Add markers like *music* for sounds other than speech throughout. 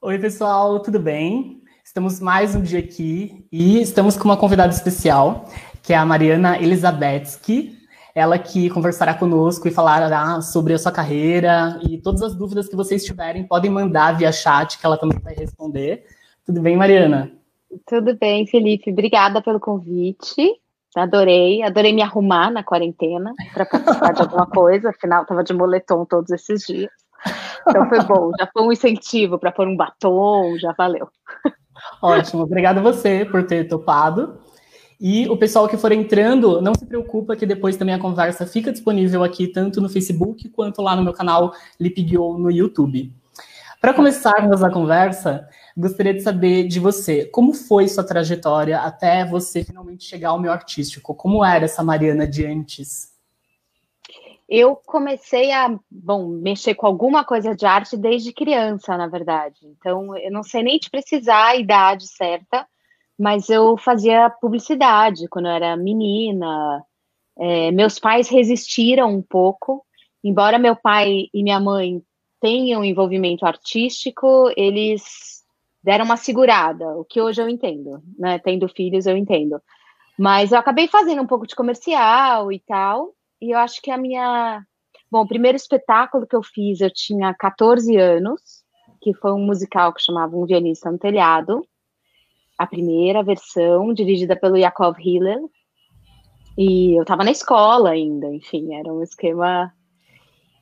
Oi, pessoal, tudo bem? Estamos mais um dia aqui e estamos com uma convidada especial, que é a Mariana Elizabetsky. Ela que conversará conosco e falará sobre a sua carreira e todas as dúvidas que vocês tiverem podem mandar via chat, que ela também vai responder. Tudo bem, Mariana? Tudo bem, Felipe. Obrigada pelo convite. Adorei, adorei me arrumar na quarentena para participar de alguma coisa, afinal estava de moletom todos esses dias. Então foi bom, já foi um incentivo para pôr um batom, já valeu. Ótimo, obrigado você por ter topado. E o pessoal que for entrando, não se preocupa que depois também a conversa fica disponível aqui, tanto no Facebook quanto lá no meu canal Lipguio no YouTube. Para começarmos a conversa, gostaria de saber de você, como foi sua trajetória até você finalmente chegar ao meio artístico? Como era essa Mariana de antes? Eu comecei a, bom, mexer com alguma coisa de arte desde criança, na verdade. Então, eu não sei nem te precisar a idade certa, mas eu fazia publicidade quando eu era menina. É, meus pais resistiram um pouco, embora meu pai e minha mãe tenham envolvimento artístico, eles deram uma segurada, o que hoje eu entendo, né? Tendo filhos, eu entendo. Mas eu acabei fazendo um pouco de comercial e tal, e eu acho que a minha. Bom, o primeiro espetáculo que eu fiz, eu tinha 14 anos, que foi um musical que chamava Um Violista no Telhado, a primeira versão, dirigida pelo Yakov Hillel. E eu estava na escola ainda, enfim, era um esquema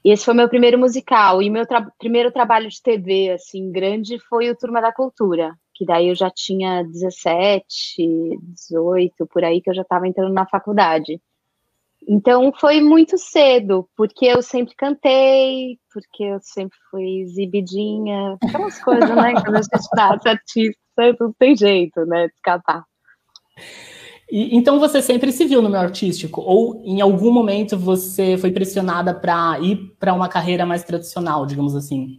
e esse foi meu primeiro musical. E meu tra primeiro trabalho de TV, assim, grande, foi o Turma da Cultura, que daí eu já tinha 17, 18, por aí, que eu já estava entrando na faculdade. Então foi muito cedo, porque eu sempre cantei, porque eu sempre fui exibidinha, aquelas coisas, né? Quando a gente nasce artista, não tem jeito, né? De escapar. E, então você sempre se viu no meio artístico? Ou em algum momento você foi pressionada para ir para uma carreira mais tradicional, digamos assim?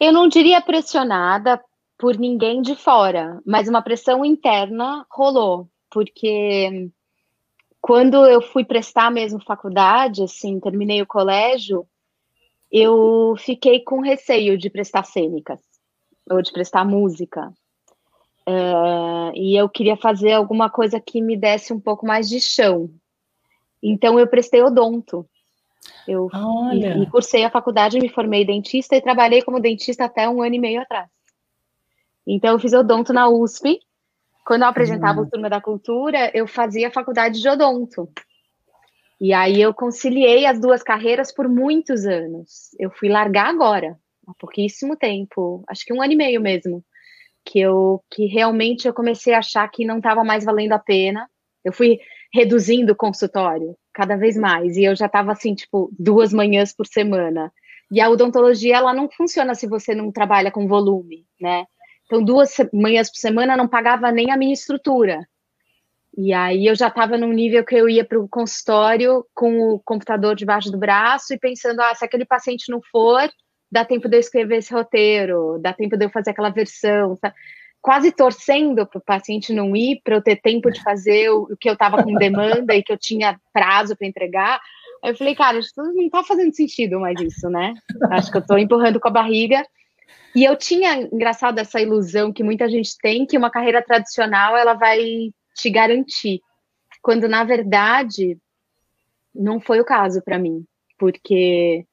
Eu não diria pressionada por ninguém de fora, mas uma pressão interna rolou, porque quando eu fui prestar mesmo faculdade, assim, terminei o colégio, eu fiquei com receio de prestar cênicas ou de prestar música, Uh, e eu queria fazer alguma coisa que me desse um pouco mais de chão. Então eu prestei odonto. Eu e, e cursei a faculdade, me formei dentista e trabalhei como dentista até um ano e meio atrás. Então eu fiz odonto na USP. Quando eu apresentava uhum. o Turma da Cultura, eu fazia faculdade de odonto. E aí eu conciliei as duas carreiras por muitos anos. Eu fui largar agora, há pouquíssimo tempo, acho que um ano e meio mesmo que eu que realmente eu comecei a achar que não estava mais valendo a pena. Eu fui reduzindo o consultório cada vez mais e eu já estava assim, tipo, duas manhãs por semana. E a odontologia ela não funciona se você não trabalha com volume, né? Então, duas manhãs por semana não pagava nem a minha estrutura. E aí eu já estava num nível que eu ia para o consultório com o computador debaixo do braço e pensando, ah, se aquele paciente não for, dá tempo de eu escrever esse roteiro, dá tempo de eu fazer aquela versão, tá? quase torcendo para o paciente não ir, para eu ter tempo de fazer o, o que eu estava com demanda e que eu tinha prazo para entregar. Aí eu falei, cara, isso não está fazendo sentido mais isso, né? Acho que eu estou empurrando com a barriga. E eu tinha, engraçado, essa ilusão que muita gente tem, que uma carreira tradicional ela vai te garantir. Quando, na verdade, não foi o caso para mim. Porque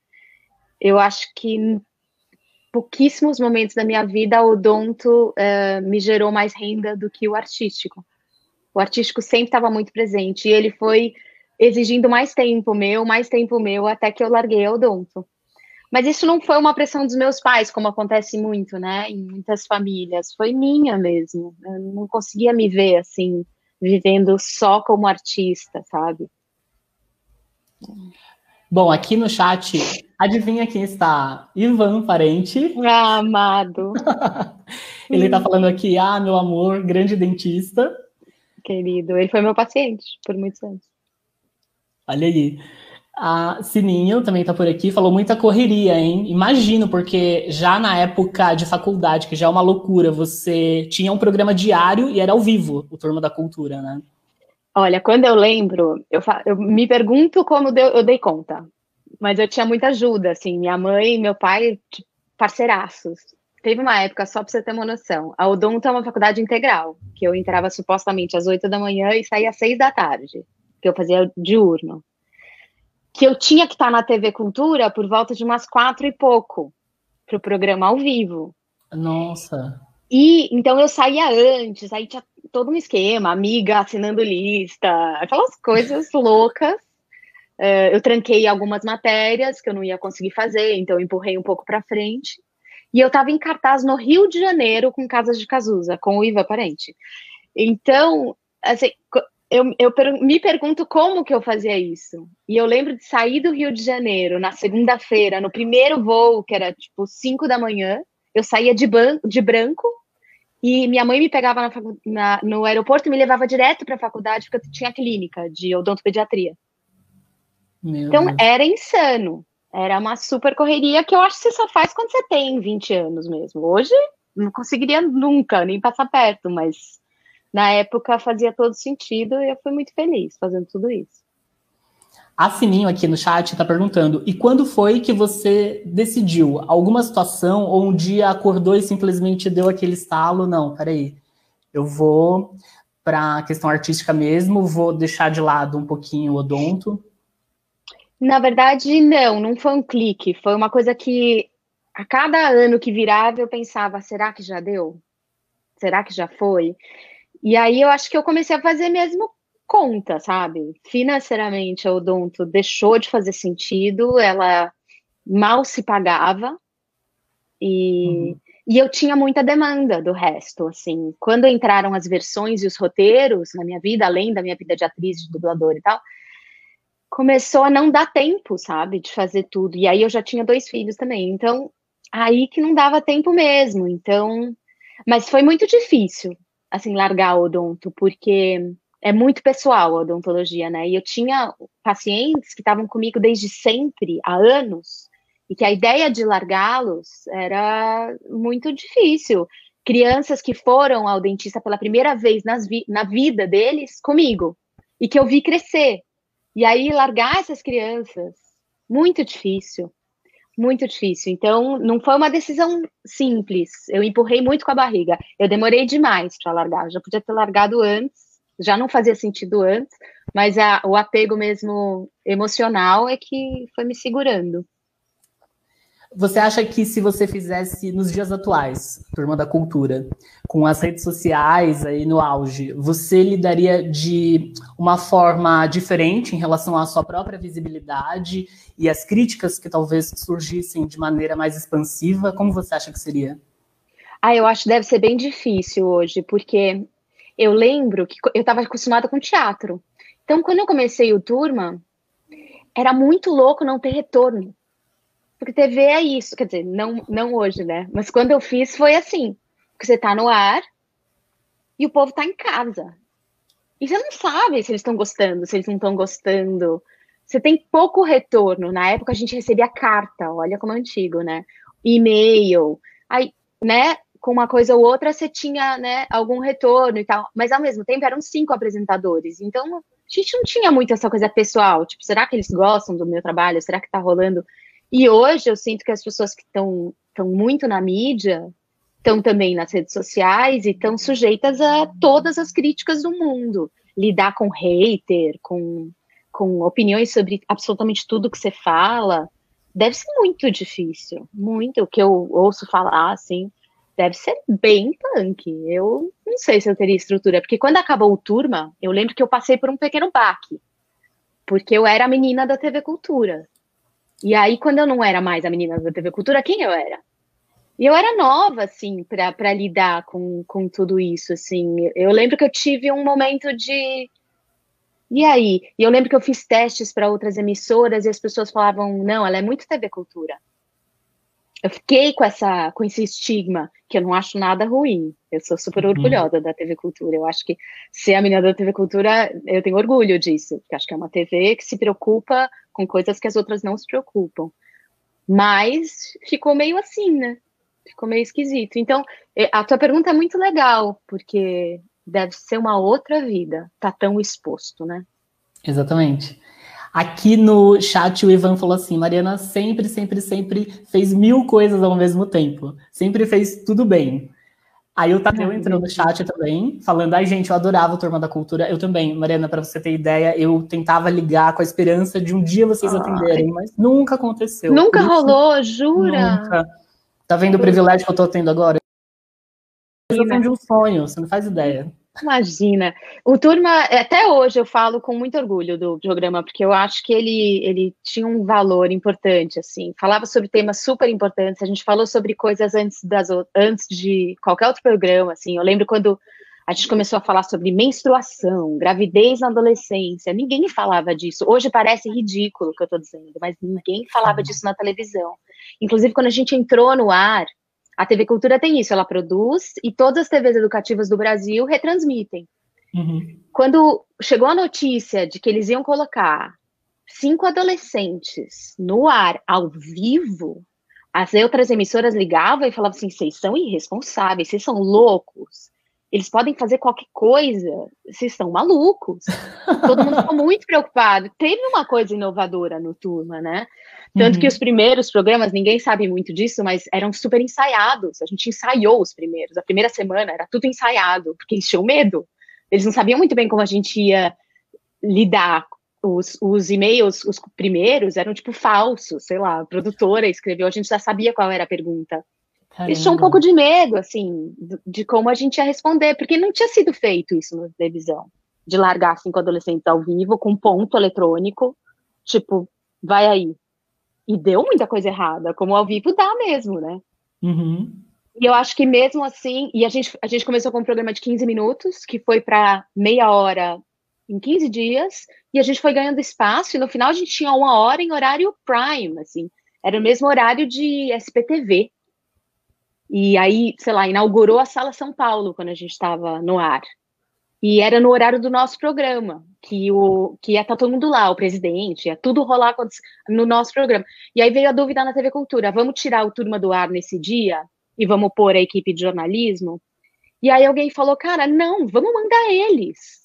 eu acho que em pouquíssimos momentos da minha vida o odonto uh, me gerou mais renda do que o artístico. O artístico sempre estava muito presente e ele foi exigindo mais tempo meu, mais tempo meu, até que eu larguei o odonto. Mas isso não foi uma pressão dos meus pais, como acontece muito, né, em muitas famílias. Foi minha mesmo. Eu não conseguia me ver assim, vivendo só como artista, sabe? Bom, aqui no chat, adivinha quem está? Ivan Parente. Ah, amado. *laughs* ele está falando aqui, ah, meu amor, grande dentista. Querido, ele foi meu paciente por muitos anos. Olha aí. A Sininho também está por aqui, falou muita correria, hein? Imagino, porque já na época de faculdade, que já é uma loucura, você tinha um programa diário e era ao vivo, o Turma da Cultura, né? Olha, quando eu lembro, eu, eu me pergunto como deu, eu dei conta. Mas eu tinha muita ajuda, assim, minha mãe e meu pai, parceiraços. teve uma época, só para você ter uma noção, a Odonto é uma faculdade integral, que eu entrava supostamente às 8 da manhã e saía às 6 da tarde, que eu fazia diurno. Que eu tinha que estar na TV Cultura por volta de umas quatro e pouco, para o programa ao vivo. Nossa. E então eu saía antes, aí tinha todo um esquema, amiga assinando lista, aquelas coisas *laughs* loucas. Uh, eu tranquei algumas matérias que eu não ia conseguir fazer, então eu empurrei um pouco para frente. E eu estava em cartaz no Rio de Janeiro com Casas de Cazuza, com o Iva Parente. Então, assim, eu, eu me pergunto como que eu fazia isso. E eu lembro de sair do Rio de Janeiro na segunda-feira, no primeiro voo, que era tipo 5 da manhã, eu saía de, de branco e minha mãe me pegava na, na, no aeroporto e me levava direto para a faculdade, porque eu tinha clínica de odontopediatria. Meu então, Deus. era insano. Era uma super correria que eu acho que você só faz quando você tem 20 anos mesmo. Hoje, não conseguiria nunca, nem passar perto, mas na época fazia todo sentido e eu fui muito feliz fazendo tudo isso. A Sininho aqui no chat está perguntando: e quando foi que você decidiu? Alguma situação ou um dia acordou e simplesmente deu aquele estalo? Não, peraí, eu vou para a questão artística mesmo, vou deixar de lado um pouquinho o odonto. Na verdade, não, não foi um clique, foi uma coisa que a cada ano que virava eu pensava: será que já deu? Será que já foi? E aí eu acho que eu comecei a fazer mesmo conta, sabe? Financeiramente, a Odonto deixou de fazer sentido, ela mal se pagava e, uhum. e eu tinha muita demanda do resto, assim. Quando entraram as versões e os roteiros na minha vida, além da minha vida de atriz, de dublador e tal, começou a não dar tempo, sabe, de fazer tudo. E aí eu já tinha dois filhos também, então aí que não dava tempo mesmo. Então, mas foi muito difícil, assim, largar o odonto, porque é muito pessoal a odontologia, né? E eu tinha pacientes que estavam comigo desde sempre, há anos, e que a ideia de largá-los era muito difícil. Crianças que foram ao dentista pela primeira vez vi na vida deles comigo, e que eu vi crescer. E aí largar essas crianças, muito difícil, muito difícil. Então, não foi uma decisão simples. Eu empurrei muito com a barriga. Eu demorei demais para largar. Eu já podia ter largado antes, já não fazia sentido antes, mas a, o apego mesmo emocional é que foi me segurando. Você acha que se você fizesse nos dias atuais, Turma da Cultura, com as redes sociais aí no auge, você lidaria de uma forma diferente em relação à sua própria visibilidade e as críticas que talvez surgissem de maneira mais expansiva? Como você acha que seria? Ah, eu acho que deve ser bem difícil hoje, porque eu lembro que eu estava acostumada com teatro. Então, quando eu comecei o Turma, era muito louco não ter retorno porque TV é isso, quer dizer, não, não hoje, né? Mas quando eu fiz foi assim, porque você tá no ar e o povo tá em casa. E você não sabe se eles estão gostando, se eles não estão gostando. Você tem pouco retorno. Na época a gente recebia carta, olha como é antigo, né? E-mail. Aí, né, com uma coisa ou outra você tinha, né, algum retorno e tal. Mas ao mesmo tempo eram cinco apresentadores. Então a gente não tinha muito essa coisa pessoal. Tipo, será que eles gostam do meu trabalho? Será que tá rolando? E hoje eu sinto que as pessoas que estão muito na mídia estão também nas redes sociais e estão sujeitas a todas as críticas do mundo. Lidar com hater, com, com opiniões sobre absolutamente tudo que você fala, deve ser muito difícil. Muito. O que eu ouço falar, assim, deve ser bem punk. Eu não sei se eu teria estrutura, porque quando acabou o turma, eu lembro que eu passei por um pequeno baque. Porque eu era a menina da TV Cultura. E aí, quando eu não era mais a menina da TV Cultura, quem eu era? E eu era nova, assim, para lidar com, com tudo isso, assim. Eu lembro que eu tive um momento de. E aí? E eu lembro que eu fiz testes para outras emissoras e as pessoas falavam: não, ela é muito TV Cultura. Eu fiquei com, essa, com esse estigma, que eu não acho nada ruim. Eu sou super uhum. orgulhosa uhum. da TV Cultura. Eu acho que ser a menina da TV Cultura, eu tenho orgulho disso, porque acho que é uma TV que se preocupa com coisas que as outras não se preocupam. Mas ficou meio assim, né? Ficou meio esquisito. Então, é, a tua pergunta é muito legal, porque deve ser uma outra vida, tá tão exposto, né? Exatamente. Aqui no chat o Ivan falou assim: Mariana sempre, sempre, sempre fez mil coisas ao mesmo tempo. Sempre fez tudo bem. Aí o Tadeu entrou no chat também, falando: ai, gente, eu adorava o Turma da Cultura. Eu também, Mariana, para você ter ideia, eu tentava ligar com a esperança de um dia vocês ai. atenderem, mas nunca aconteceu. Nunca rolou, jura? Nunca. Tá vendo o privilégio que eu tô tendo agora? Eu tô de um sonho, você não faz ideia. Imagina. O Turma, até hoje eu falo com muito orgulho do programa, porque eu acho que ele, ele tinha um valor importante, assim. Falava sobre temas super importantes, a gente falou sobre coisas antes, das, antes de qualquer outro programa, assim. Eu lembro quando a gente começou a falar sobre menstruação, gravidez na adolescência, ninguém falava disso. Hoje parece ridículo o que eu estou dizendo, mas ninguém falava disso na televisão. Inclusive, quando a gente entrou no ar, a TV Cultura tem isso, ela produz e todas as TVs educativas do Brasil retransmitem. Uhum. Quando chegou a notícia de que eles iam colocar cinco adolescentes no ar ao vivo, as outras emissoras ligavam e falavam assim: vocês são irresponsáveis, vocês são loucos, eles podem fazer qualquer coisa, vocês estão malucos. Todo mundo ficou muito preocupado. Teve uma coisa inovadora no Turma, né? Tanto uhum. que os primeiros programas, ninguém sabe muito disso, mas eram super ensaiados. A gente ensaiou os primeiros. A primeira semana era tudo ensaiado, porque eles tinham medo. Eles não sabiam muito bem como a gente ia lidar. Os, os e-mails, os primeiros, eram tipo falsos, sei lá. A produtora escreveu, a gente já sabia qual era a pergunta. Caramba. Eles tinham um pouco de medo, assim, de como a gente ia responder, porque não tinha sido feito isso na televisão. De largar cinco adolescentes ao vivo com ponto eletrônico, tipo, vai aí, e deu muita coisa errada, como ao vivo dá mesmo, né? Uhum. E eu acho que mesmo assim, e a gente, a gente começou com um programa de 15 minutos, que foi para meia hora em 15 dias, e a gente foi ganhando espaço, e no final a gente tinha uma hora em horário prime, assim, era o mesmo horário de SPTV. E aí, sei lá, inaugurou a Sala São Paulo quando a gente estava no ar. E era no horário do nosso programa, que, o, que ia estar tá todo mundo lá, o presidente, ia tudo rolar no nosso programa. E aí veio a dúvida na TV Cultura: vamos tirar o turma do ar nesse dia e vamos pôr a equipe de jornalismo? E aí alguém falou: cara, não, vamos mandar eles.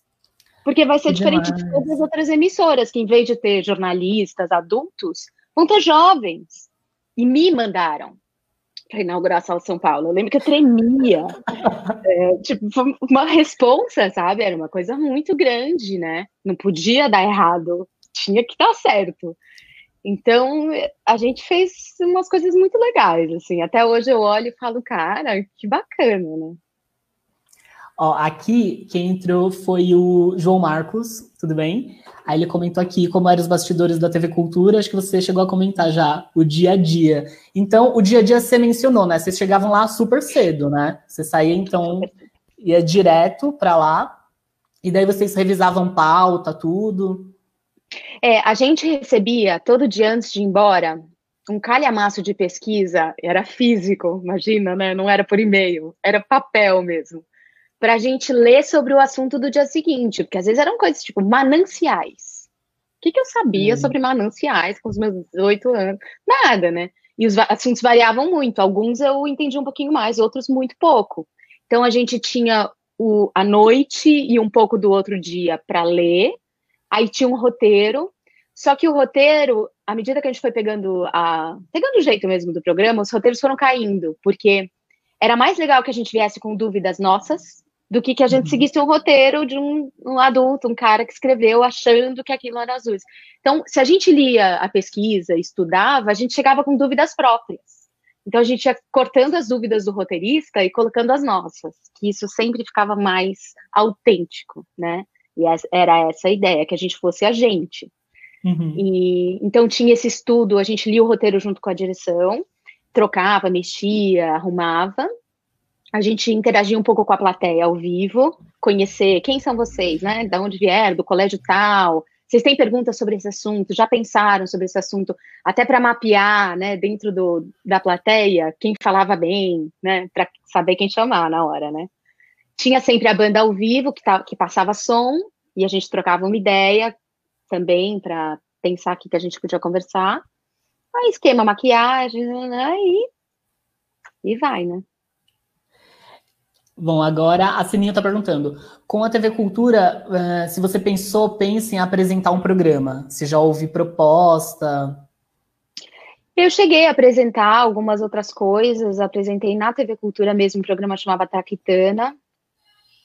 Porque vai ser diferente de todas as outras emissoras, que em vez de ter jornalistas adultos, vão ter jovens. E me mandaram para inaugurar a Sala São Paulo. Eu lembro que eu tremia. *laughs* É, tipo, uma responsa, sabe? Era uma coisa muito grande, né? Não podia dar errado, tinha que dar certo. Então, a gente fez umas coisas muito legais, assim. Até hoje eu olho e falo, cara, que bacana, né? Ó, aqui quem entrou foi o João Marcos, tudo bem? Aí ele comentou aqui como eram os bastidores da TV Cultura, acho que você chegou a comentar já, o dia a dia. Então, o dia a dia você mencionou, né? Vocês chegavam lá super cedo, né? Você saía, então, ia direto para lá, e daí vocês revisavam pauta, tudo. É, a gente recebia todo dia antes de ir embora um calhamaço de pesquisa, era físico, imagina, né? Não era por e-mail, era papel mesmo para a gente ler sobre o assunto do dia seguinte, porque às vezes eram coisas tipo mananciais. O que, que eu sabia hum. sobre mananciais com os meus oito anos? Nada, né? E os assuntos variavam muito. Alguns eu entendi um pouquinho mais, outros muito pouco. Então a gente tinha o, a noite e um pouco do outro dia para ler. Aí tinha um roteiro. Só que o roteiro, à medida que a gente foi pegando a pegando o jeito mesmo do programa, os roteiros foram caindo, porque era mais legal que a gente viesse com dúvidas nossas do que que a gente uhum. seguisse um roteiro de um, um, adulto, um cara que escreveu achando que aquilo era azul. Então, se a gente lia a pesquisa, estudava, a gente chegava com dúvidas próprias. Então, a gente ia cortando as dúvidas do roteirista e colocando as nossas, que isso sempre ficava mais autêntico, né? E era essa a ideia, que a gente fosse a gente. Uhum. E, então, tinha esse estudo, a gente lia o roteiro junto com a direção, trocava, mexia, arrumava, a gente interagia um pouco com a plateia ao vivo, conhecer quem são vocês, né? Da onde vieram, do colégio tal. Vocês têm perguntas sobre esse assunto? Já pensaram sobre esse assunto? Até para mapear, né, dentro do, da plateia, quem falava bem, né? Para saber quem chamar na hora, né? Tinha sempre a banda ao vivo que, tá, que passava som e a gente trocava uma ideia também para pensar o que a gente podia conversar. Aí esquema, maquiagem, né? E vai, né? Bom, agora a Sininho está perguntando: com a TV Cultura, uh, se você pensou, pense em apresentar um programa. Se já houve proposta? Eu cheguei a apresentar algumas outras coisas, apresentei na TV Cultura mesmo um programa chamado Traquitana.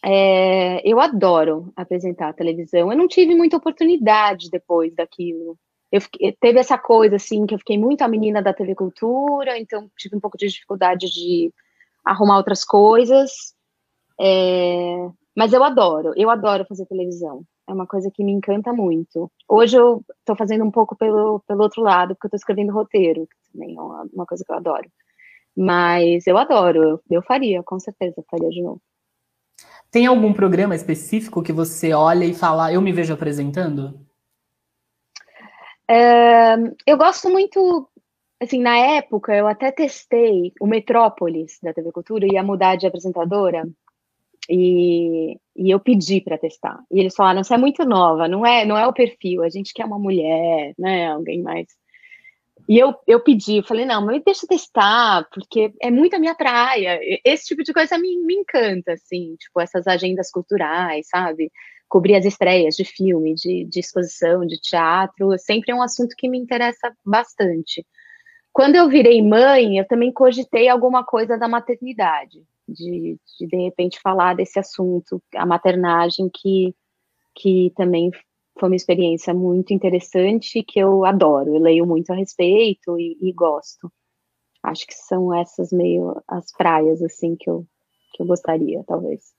É, eu adoro apresentar a televisão. Eu não tive muita oportunidade depois daquilo. Fiquei, teve essa coisa assim que eu fiquei muito a menina da TV Cultura, então tive um pouco de dificuldade de arrumar outras coisas. É, mas eu adoro, eu adoro fazer televisão. É uma coisa que me encanta muito. Hoje eu estou fazendo um pouco pelo, pelo outro lado, porque eu estou escrevendo roteiro, que também é uma, uma, coisa que eu adoro. Mas eu adoro, eu, eu faria, com certeza, faria de novo. Tem algum programa específico que você olha e fala, eu me vejo apresentando? É, eu gosto muito, assim, na época eu até testei o Metrópolis da TV Cultura, ia mudar de apresentadora, e, e eu pedi para testar. E eles falaram: você é muito nova, não é, não é o perfil, a gente quer uma mulher, né? Alguém mais. E eu, eu pedi, eu falei, não, mas deixa eu testar, porque é muito a minha praia. Esse tipo de coisa me, me encanta, assim, tipo, essas agendas culturais, sabe? Cobrir as estreias de filme, de, de exposição, de teatro, sempre é um assunto que me interessa bastante. Quando eu virei mãe, eu também cogitei alguma coisa da maternidade de, de, de repente falar desse assunto, a maternagem, que, que também foi uma experiência muito interessante, que eu adoro, eu leio muito a respeito e, e gosto. Acho que são essas meio as praias, assim, que eu, que eu gostaria, talvez.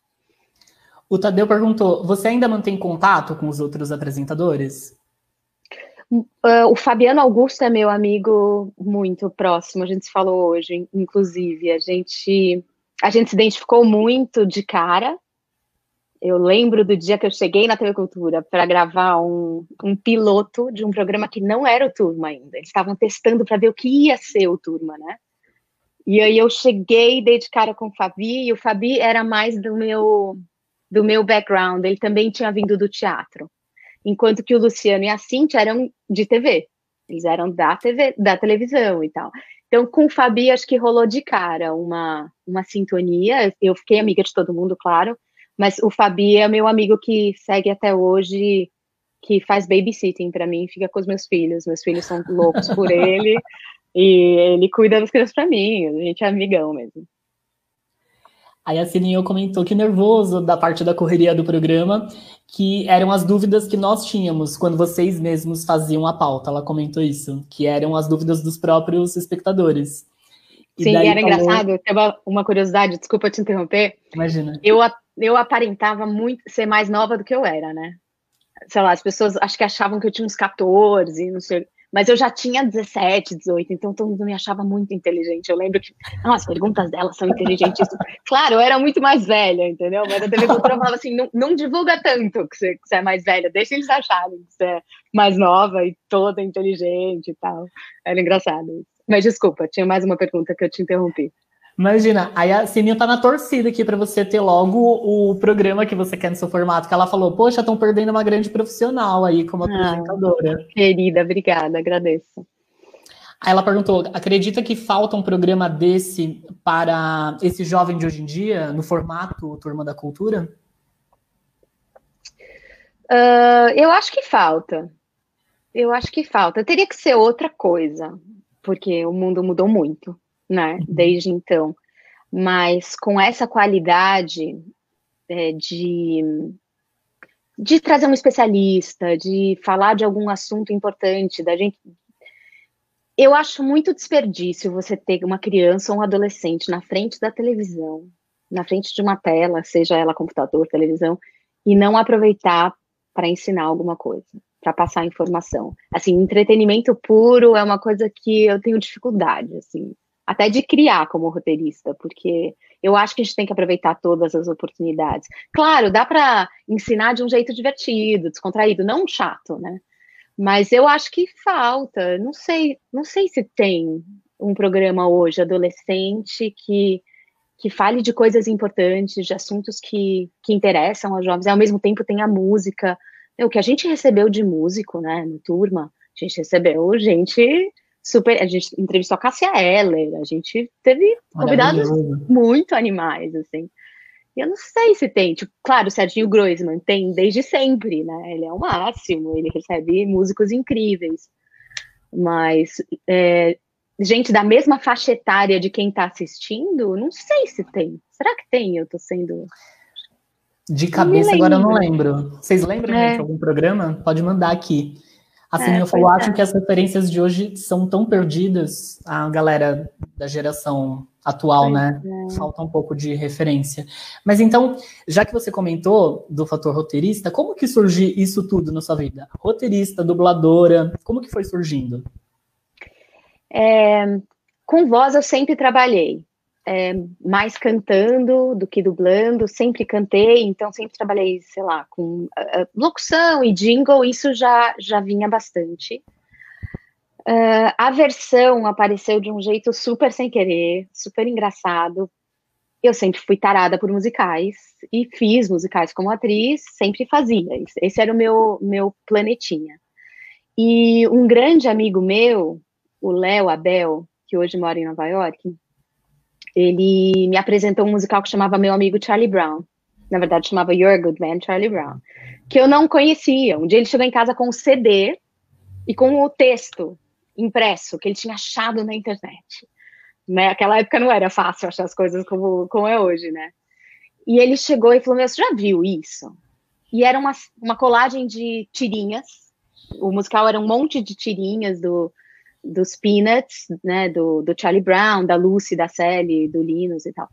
O Tadeu perguntou: você ainda mantém contato com os outros apresentadores? Uh, o Fabiano Augusto é meu amigo muito próximo, a gente se falou hoje, inclusive. A gente a gente se identificou muito de cara. Eu lembro do dia que eu cheguei na TV Cultura para gravar um, um piloto de um programa que não era o Turma ainda. Eles estavam testando para ver o que ia ser o Turma, né? E aí eu cheguei, dei de cara com o Fabi, e o Fabi era mais do meu do meu background, ele também tinha vindo do teatro. Enquanto que o Luciano e a Cintia eram de TV. Eles eram da TV, da televisão e tal. Então, com o Fabi, acho que rolou de cara uma, uma sintonia. Eu fiquei amiga de todo mundo, claro, mas o Fabi é meu amigo que segue até hoje, que faz babysitting para mim, fica com os meus filhos. Meus filhos são loucos por ele *laughs* e ele cuida das crianças para mim. A gente é amigão mesmo. Aí a Sininho comentou que nervoso da parte da correria do programa, que eram as dúvidas que nós tínhamos quando vocês mesmos faziam a pauta. Ela comentou isso, que eram as dúvidas dos próprios espectadores. E Sim, era falou... engraçado, tem uma curiosidade, desculpa te interromper. Imagina. Eu, eu aparentava muito ser mais nova do que eu era, né? Sei lá, as pessoas acho que achavam que eu tinha uns 14, não sei. Mas eu já tinha 17, 18, então todo mundo me achava muito inteligente. Eu lembro que, não, as perguntas dela são inteligentes. *laughs* claro, eu era muito mais velha, entendeu? Mas a TV Cultura *laughs* falava assim: não, não divulga tanto que você, que você, é mais velha, deixa eles acharem que você é mais nova e toda inteligente e tal. Era engraçado. Mas desculpa, tinha mais uma pergunta que eu te interrompi. Imagina, aí a Sininho tá na torcida aqui para você ter logo o programa que você quer no seu formato, que ela falou, poxa, estão perdendo uma grande profissional aí como ah, apresentadora. Ah, querida, obrigada, agradeço. Aí ela perguntou, acredita que falta um programa desse para esse jovem de hoje em dia, no formato Turma da Cultura? Uh, eu acho que falta. Eu acho que falta. Teria que ser outra coisa, porque o mundo mudou muito né, uhum. desde então. Mas com essa qualidade é, de, de trazer um especialista, de falar de algum assunto importante, da gente. Eu acho muito desperdício você ter uma criança ou um adolescente na frente da televisão, na frente de uma tela, seja ela computador, televisão, e não aproveitar para ensinar alguma coisa, para passar informação. Assim, entretenimento puro é uma coisa que eu tenho dificuldade, assim até de criar como roteirista, porque eu acho que a gente tem que aproveitar todas as oportunidades. Claro, dá para ensinar de um jeito divertido, descontraído, não chato, né? Mas eu acho que falta, não sei, não sei se tem um programa hoje adolescente que que fale de coisas importantes, de assuntos que, que interessam aos jovens, e ao mesmo tempo tem a música. O que a gente recebeu de músico, né, no turma, a gente recebeu gente super. A gente entrevistou a Cássia Eller, a gente teve convidados muito animais, assim. Eu não sei se tem. Tipo, claro, o Serginho Groisman tem desde sempre, né? Ele é o máximo, ele recebe músicos incríveis. Mas é, gente da mesma faixa etária de quem está assistindo, não sei se tem. Será que tem? Eu tô sendo. De cabeça agora eu não lembro. Vocês lembram é. de algum programa? Pode mandar aqui. Assim, é, eu falo, acho é. que as referências de hoje são tão perdidas, a galera da geração atual, pois né? É. Falta um pouco de referência. Mas então, já que você comentou do fator roteirista, como que surgiu isso tudo na sua vida? Roteirista, dubladora, como que foi surgindo? É, com voz eu sempre trabalhei, é, mais cantando do que dublando, sempre cantei, então sempre trabalhei, sei lá, com uh, locução e jingle, isso já, já vinha bastante. Uh, a versão apareceu de um jeito super sem querer, super engraçado. Eu sempre fui tarada por musicais e fiz musicais como atriz, sempre fazia. Esse era o meu, meu planetinha. E um grande amigo meu, o Léo Abel, que hoje mora em Nova York, ele me apresentou um musical que chamava Meu Amigo Charlie Brown. Na verdade, chamava Your Good Man Charlie Brown. Que eu não conhecia. Um dia ele chegou em casa com o um CD e com o texto impresso que ele tinha achado na internet. Né? Aquela época não era fácil achar as coisas como, como é hoje, né? E ele chegou e falou: Meu, você já viu isso? E era uma, uma colagem de tirinhas. O musical era um monte de tirinhas do, dos Peanuts, né, do, do Charlie Brown, da Lucy, da Sally, do Linus e tal,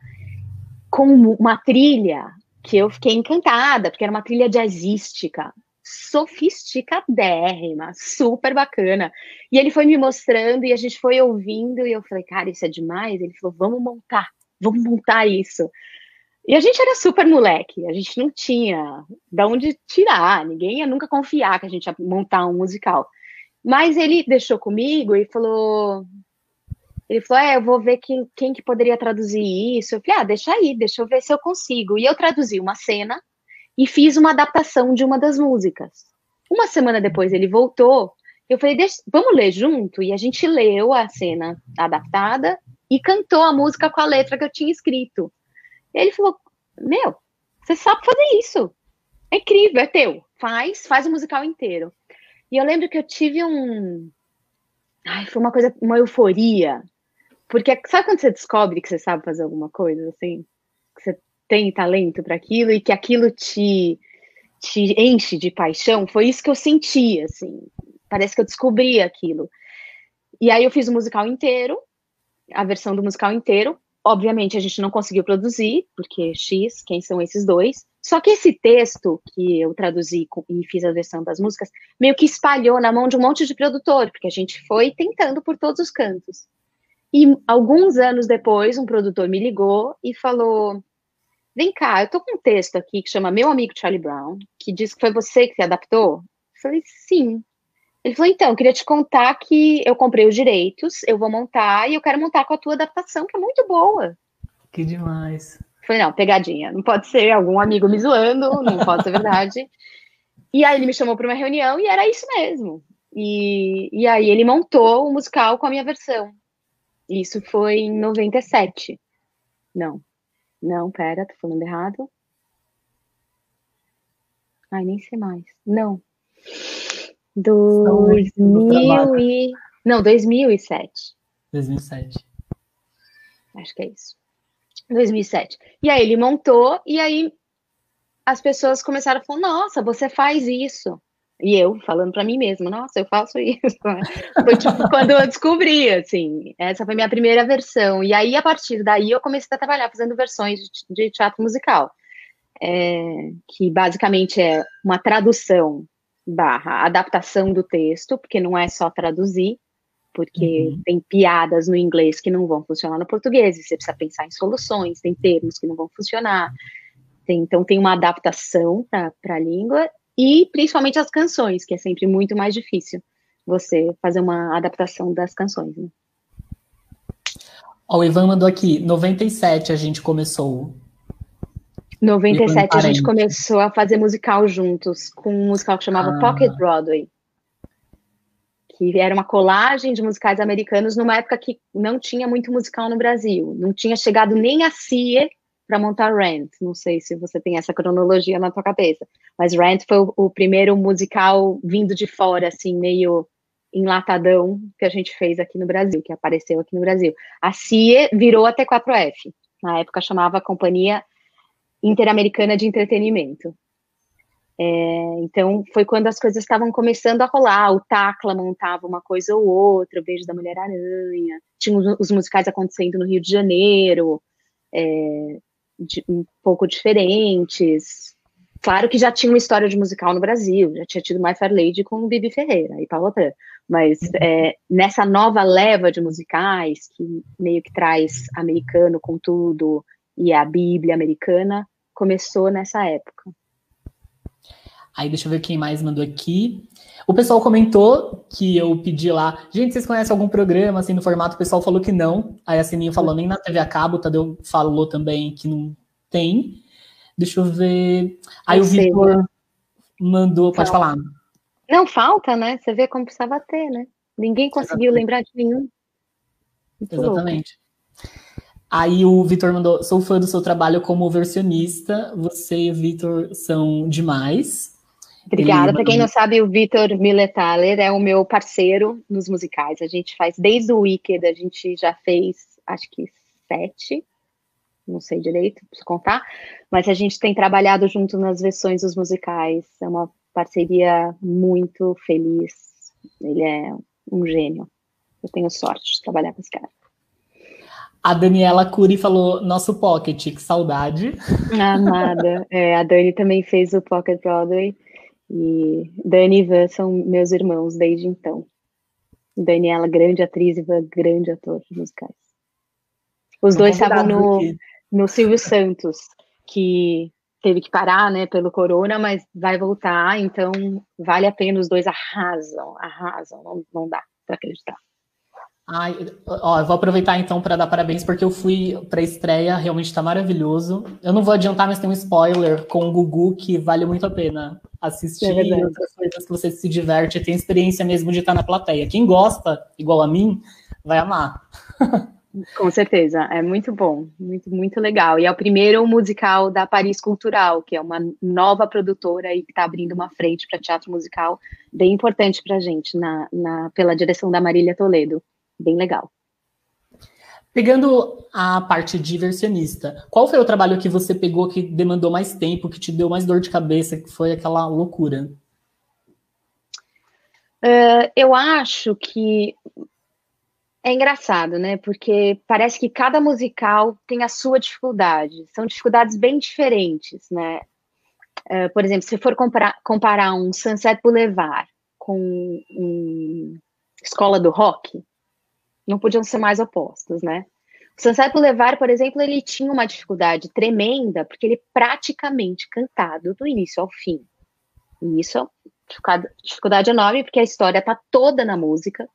com uma trilha que eu fiquei encantada, porque era uma trilha jazzística, sofisticadérrima, super bacana. E ele foi me mostrando e a gente foi ouvindo e eu falei, cara, isso é demais. Ele falou, vamos montar, vamos montar isso. E a gente era super moleque, a gente não tinha de onde tirar, ninguém ia nunca confiar que a gente ia montar um musical. Mas ele deixou comigo e falou. Ele falou: É, eu vou ver quem, quem que poderia traduzir isso. Eu falei: Ah, deixa aí, deixa eu ver se eu consigo. E eu traduzi uma cena e fiz uma adaptação de uma das músicas. Uma semana depois ele voltou. Eu falei: Vamos ler junto? E a gente leu a cena adaptada e cantou a música com a letra que eu tinha escrito. Ele falou: Meu, você sabe fazer isso. É incrível, é teu. Faz, faz o musical inteiro. E eu lembro que eu tive um. Ai, foi uma coisa, uma euforia. Porque sabe quando você descobre que você sabe fazer alguma coisa, assim? Que você tem talento para aquilo e que aquilo te, te enche de paixão? Foi isso que eu senti, assim. Parece que eu descobri aquilo. E aí eu fiz o musical inteiro, a versão do musical inteiro. Obviamente a gente não conseguiu produzir, porque X, quem são esses dois? Só que esse texto que eu traduzi e fiz a versão das músicas, meio que espalhou na mão de um monte de produtor, porque a gente foi tentando por todos os cantos. E alguns anos depois, um produtor me ligou e falou: Vem cá, eu tô com um texto aqui que chama Meu Amigo Charlie Brown, que diz que foi você que se adaptou. Eu falei: Sim. Ele falou: Então, eu queria te contar que eu comprei os direitos, eu vou montar e eu quero montar com a tua adaptação, que é muito boa. Que demais. Falei, não, pegadinha, não pode ser algum amigo me zoando, não pode ser verdade. *laughs* E aí ele me chamou para uma reunião e era isso mesmo. E, e aí ele montou o um musical com a minha versão. Isso foi em 97. Não, não, pera, tô falando errado. Ai, nem sei mais. Não. 2000 e... Não, 2007. 2007. Acho que é isso. 2007. E aí ele montou, e aí as pessoas começaram a falar: Nossa, você faz isso. E eu falando para mim mesma: Nossa, eu faço isso. *laughs* Foi tipo quando eu descobri, assim. Essa foi minha primeira versão. E aí, a partir daí, eu comecei a trabalhar fazendo versões de teatro musical. É, que basicamente é uma tradução barra adaptação do texto, porque não é só traduzir, porque uhum. tem piadas no inglês que não vão funcionar no português, e você precisa pensar em soluções, tem termos que não vão funcionar. Tem, então, tem uma adaptação para a língua, e principalmente as canções, que é sempre muito mais difícil você fazer uma adaptação das canções. Né? Ó, o Ivan mandou aqui, 97 a gente começou. 97 a gente começou a fazer musical juntos, com um musical que chamava ah. Pocket Broadway que era uma colagem de musicais americanos numa época que não tinha muito musical no Brasil, não tinha chegado nem a CIE para montar Rent. Não sei se você tem essa cronologia na tua cabeça, mas Rent foi o, o primeiro musical vindo de fora, assim, meio enlatadão que a gente fez aqui no Brasil, que apareceu aqui no Brasil. A CIE virou a T4F. Na época chamava Companhia Interamericana de Entretenimento. É, então, foi quando as coisas estavam começando a rolar. O Tacla montava uma coisa ou outra, o Beijo da Mulher-Aranha. Tinha os, os, musicais acontecendo no Rio de Janeiro, é, de, um pouco diferentes. Claro que já tinha uma história de musical no Brasil, já tinha tido My Fair Lady com o Bibi Ferreira e Paula Tran. Mas uhum. é, nessa nova leva de musicais, que meio que traz americano com tudo, e a Bíblia americana, começou nessa época. Aí deixa eu ver quem mais mandou aqui. O pessoal comentou que eu pedi lá. Gente, vocês conhecem algum programa assim no formato? O pessoal falou que não. Aí a Sininho falou nem na TV a cabo. O Tadeu falou também que não tem. Deixa eu ver. Aí eu o Vitor né? mandou. Pode falar. Não, falta, né? Você vê como precisava ter, né? Ninguém conseguiu Exatamente. lembrar de nenhum. Muito Exatamente. Louco. Aí o Vitor mandou: sou fã do seu trabalho como versionista. Você e o Vitor são demais. Obrigada. Para quem não sabe, o Vitor Millethaler é o meu parceiro nos musicais. A gente faz desde o Wicked, a gente já fez acho que sete, não sei direito, preciso contar, mas a gente tem trabalhado junto nas versões dos musicais. É uma parceria muito feliz. Ele é um gênio. Eu tenho sorte de trabalhar com esse cara. A Daniela Curi falou nosso Pocket, que saudade. Ah, nada. *laughs* É, a Dani também fez o Pocket Broadway. E Dani e Ivan são meus irmãos desde então. Daniela, grande atriz, e Ivan, grande ator de musicais. Os dois estavam no, no Silvio Santos, que teve que parar, né, pelo corona, mas vai voltar, então vale a pena, os dois arrasam, arrasam, não, não dá para acreditar. Ai, ó, eu vou aproveitar então para dar parabéns, porque eu fui para a estreia, realmente está maravilhoso. Eu não vou adiantar, mas tem um spoiler com o Gugu que vale muito a pena assistir é outras coisas que você se diverte, tem experiência mesmo de estar na plateia. Quem gosta, igual a mim, vai amar. *laughs* Com certeza, é muito bom, muito, muito legal. E é o primeiro musical da Paris Cultural, que é uma nova produtora e que está abrindo uma frente para teatro musical bem importante para a gente, na, na, pela direção da Marília Toledo bem legal. Pegando a parte diversionista, qual foi o trabalho que você pegou que demandou mais tempo, que te deu mais dor de cabeça, que foi aquela loucura? Uh, eu acho que é engraçado, né? Porque parece que cada musical tem a sua dificuldade. São dificuldades bem diferentes, né? Uh, por exemplo, se for comparar, comparar um Sunset Boulevard com um Escola do Rock, não podiam ser mais opostos, né? O Sunset Boulevard, por exemplo, ele tinha uma dificuldade tremenda, porque ele é praticamente cantado do início ao fim. E isso é uma dificuldade enorme, porque a história está toda na música,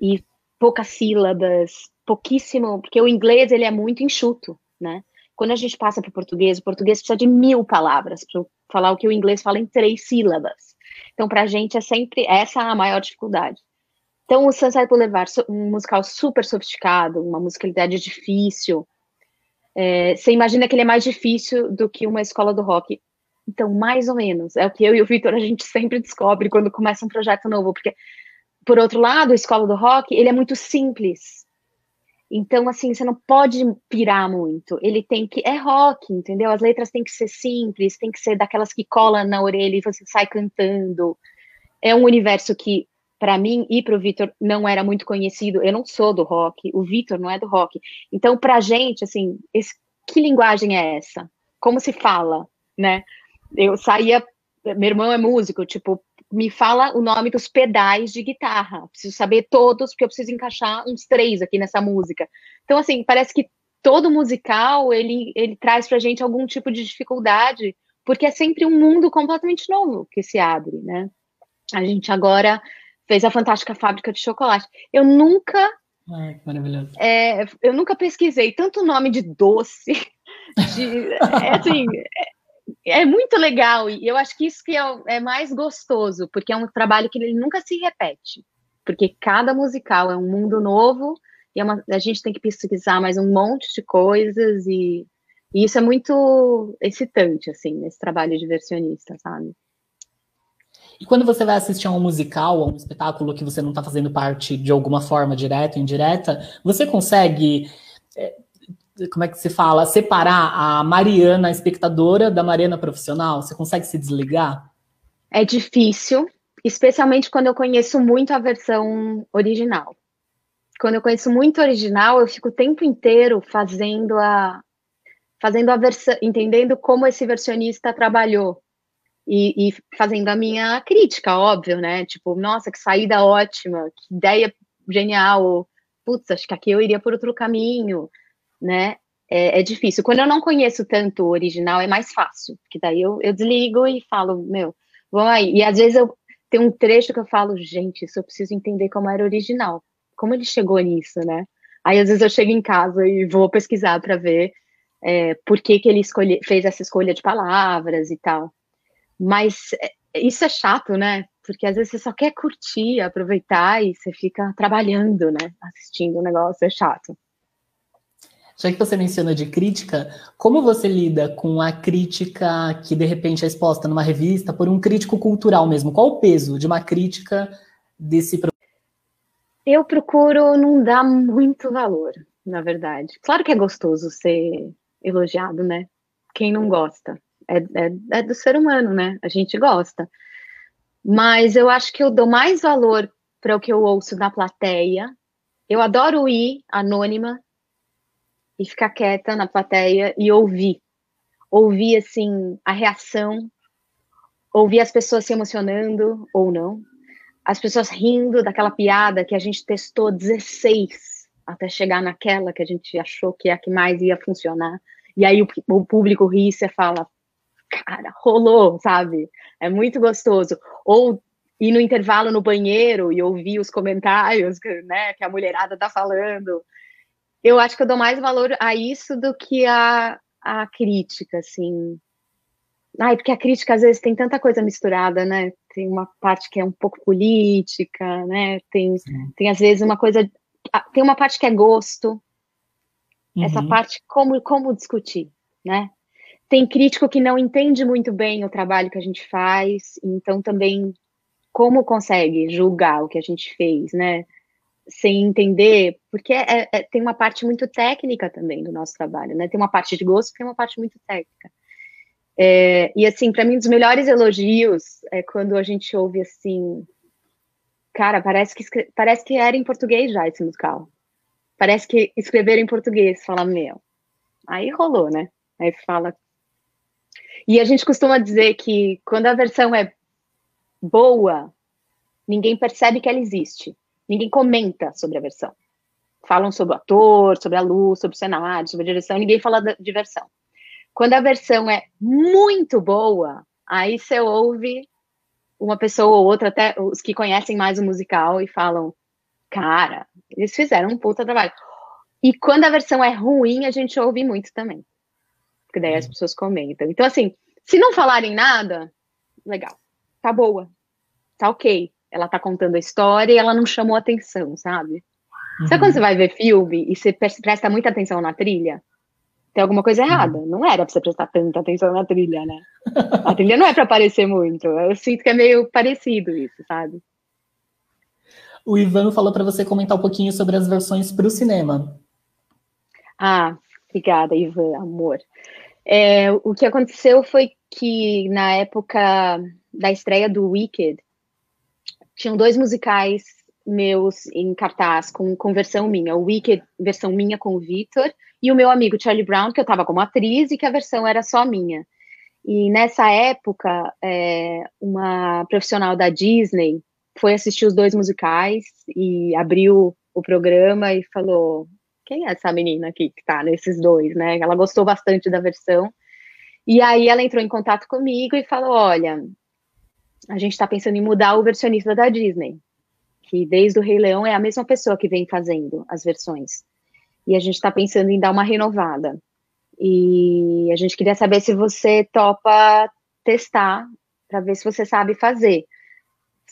e poucas sílabas, pouquíssimo, porque o inglês ele é muito enxuto, né? Quando a gente passa para o português, o português precisa de mil palavras para falar o que o inglês fala em três sílabas. Então, para a gente é sempre essa a maior dificuldade. Então, o Sunset Boulevard, um musical super sofisticado, uma musicalidade difícil. É, você imagina que ele é mais difícil do que uma escola do rock. Então, mais ou menos. É o que eu e o Victor a gente sempre descobre quando começa um projeto novo. Porque, por outro lado, a escola do rock, ele é muito simples. Então, assim, você não pode pirar muito. Ele tem que. É rock, entendeu? As letras têm que ser simples, tem que ser daquelas que colam na orelha e você sai cantando. É um universo que para mim e para o Vitor não era muito conhecido. Eu não sou do rock, o Vitor não é do rock. Então, para a gente, assim, esse, que linguagem é essa? Como se fala, né? Eu saía, meu irmão é músico, tipo, me fala o nome dos pedais de guitarra. Preciso saber todos, porque eu preciso encaixar uns três aqui nessa música. Então, assim, parece que todo musical ele, ele traz para a gente algum tipo de dificuldade, porque é sempre um mundo completamente novo que se abre, né? A gente agora fez a Fantástica Fábrica de Chocolate. Eu nunca. Ai, maravilhoso. É, eu nunca pesquisei tanto nome de doce. De, é, assim, é, é, muito legal. E eu acho que isso que é, é mais gostoso, porque é um trabalho que ele nunca se repete. Porque cada musical é um mundo novo e é uma, a gente tem que pesquisar mais um monte de coisas e E isso é muito excitante, assim, nesse trabalho de versionista, sabe? E quando você vai assistir a um musical, a um espetáculo que você não está fazendo parte de alguma forma, direta ou indireta, você consegue, é, como é que se fala, separar a Mariana a espectadora da Mariana profissional? Você consegue se desligar? É difícil, especialmente quando eu conheço muito a versão original. Quando eu conheço muito original, eu fico o tempo inteiro fazendo a fazendo a versão, entendendo como esse versionista trabalhou e, e, fazendo a minha crítica, óbvio, né? Tipo, nossa, que saída ótima, que ideia genial, putz, acho que aqui eu iria por outro caminho, né? É, é difícil. Quando eu não conheço tanto o original, é mais fácil, porque daí eu, eu desligo e falo, meu, vamos aí. E às vezes eu tenho um trecho que eu falo, gente, isso eu preciso entender como era original, como ele chegou nisso, né? Aí às vezes eu chego em casa e vou pesquisar para ver é, por que, que ele escolhe, fez essa escolha de palavras e tal. Mas é, isso é chato, né? Porque às vezes você só quer curtir, aproveitar e você fica trabalhando, né? Assistindo o negócio, é chato. Já que você menciona de crítica, como você lida com a crítica que de repente é exposta numa revista por um crítico cultural mesmo? Qual o peso de uma crítica desse Eu procuro não dar muito valor, na verdade. Claro que é gostoso ser elogiado, né? Quem não gosta? É, é, é do ser humano, né? A gente gosta. Mas eu acho que eu dou mais valor para o que eu ouço na plateia. Eu adoro ir anônima e ficar quieta na plateia e ouvir. Ouvir, assim, a reação, ouvir as pessoas se emocionando ou não, as pessoas rindo daquela piada que a gente testou 16 até chegar naquela que a gente achou que é a que mais ia funcionar. E aí o, o público ri e você fala, cara, rolou, sabe? É muito gostoso. Ou ir no intervalo no banheiro e ouvir os comentários, *laughs* né, que a mulherada tá falando. Eu acho que eu dou mais valor a isso do que a, a crítica, assim. Ai, porque a crítica às vezes tem tanta coisa misturada, né? Tem uma parte que é um pouco política, né? Tem, tem às vezes uma coisa tem uma parte que é gosto, uhum. essa parte como, como discutir, né? Tem crítico que não entende muito bem o trabalho que a gente faz, então também como consegue julgar o que a gente fez, né? Sem entender, porque é, é, tem uma parte muito técnica também do nosso trabalho, né? Tem uma parte de gosto, tem uma parte muito técnica. É, e assim, para mim, um dos melhores elogios é quando a gente ouve assim, Cara, parece que, parece que era em português já esse musical. Parece que escreveram em português. Fala, meu. Aí rolou, né? Aí fala. E a gente costuma dizer que quando a versão é boa, ninguém percebe que ela existe. Ninguém comenta sobre a versão. Falam sobre o ator, sobre a luz, sobre o cenário, sobre a direção, ninguém fala de versão. Quando a versão é muito boa, aí você ouve uma pessoa ou outra, até os que conhecem mais o musical e falam, cara, eles fizeram um puta trabalho. E quando a versão é ruim, a gente ouve muito também. Porque daí as uhum. pessoas comentam. Então, assim, se não falarem nada, legal. Tá boa. Tá ok. Ela tá contando a história e ela não chamou atenção, sabe? Uhum. Sabe quando uhum. você vai ver filme e você presta muita atenção na trilha? tem alguma coisa errada. Uhum. Não era pra você prestar tanta atenção na trilha, né? A trilha não é para aparecer muito. Eu sinto que é meio parecido isso, sabe? O Ivan falou para você comentar um pouquinho sobre as versões para o cinema. Ah, obrigada, Ivan, amor. É, o que aconteceu foi que na época da estreia do Wicked, tinham dois musicais meus em cartaz com, com versão minha. O Wicked, versão minha com o Victor, e o meu amigo Charlie Brown, que eu estava como atriz e que a versão era só minha. E nessa época, é, uma profissional da Disney foi assistir os dois musicais e abriu o programa e falou: quem é essa menina aqui que tá nesses dois, né? Ela gostou bastante da versão. E aí ela entrou em contato comigo e falou: olha, a gente está pensando em mudar o versionista da Disney, que desde o Rei Leão é a mesma pessoa que vem fazendo as versões e a gente está pensando em dar uma renovada. E a gente queria saber se você topa testar para ver se você sabe fazer.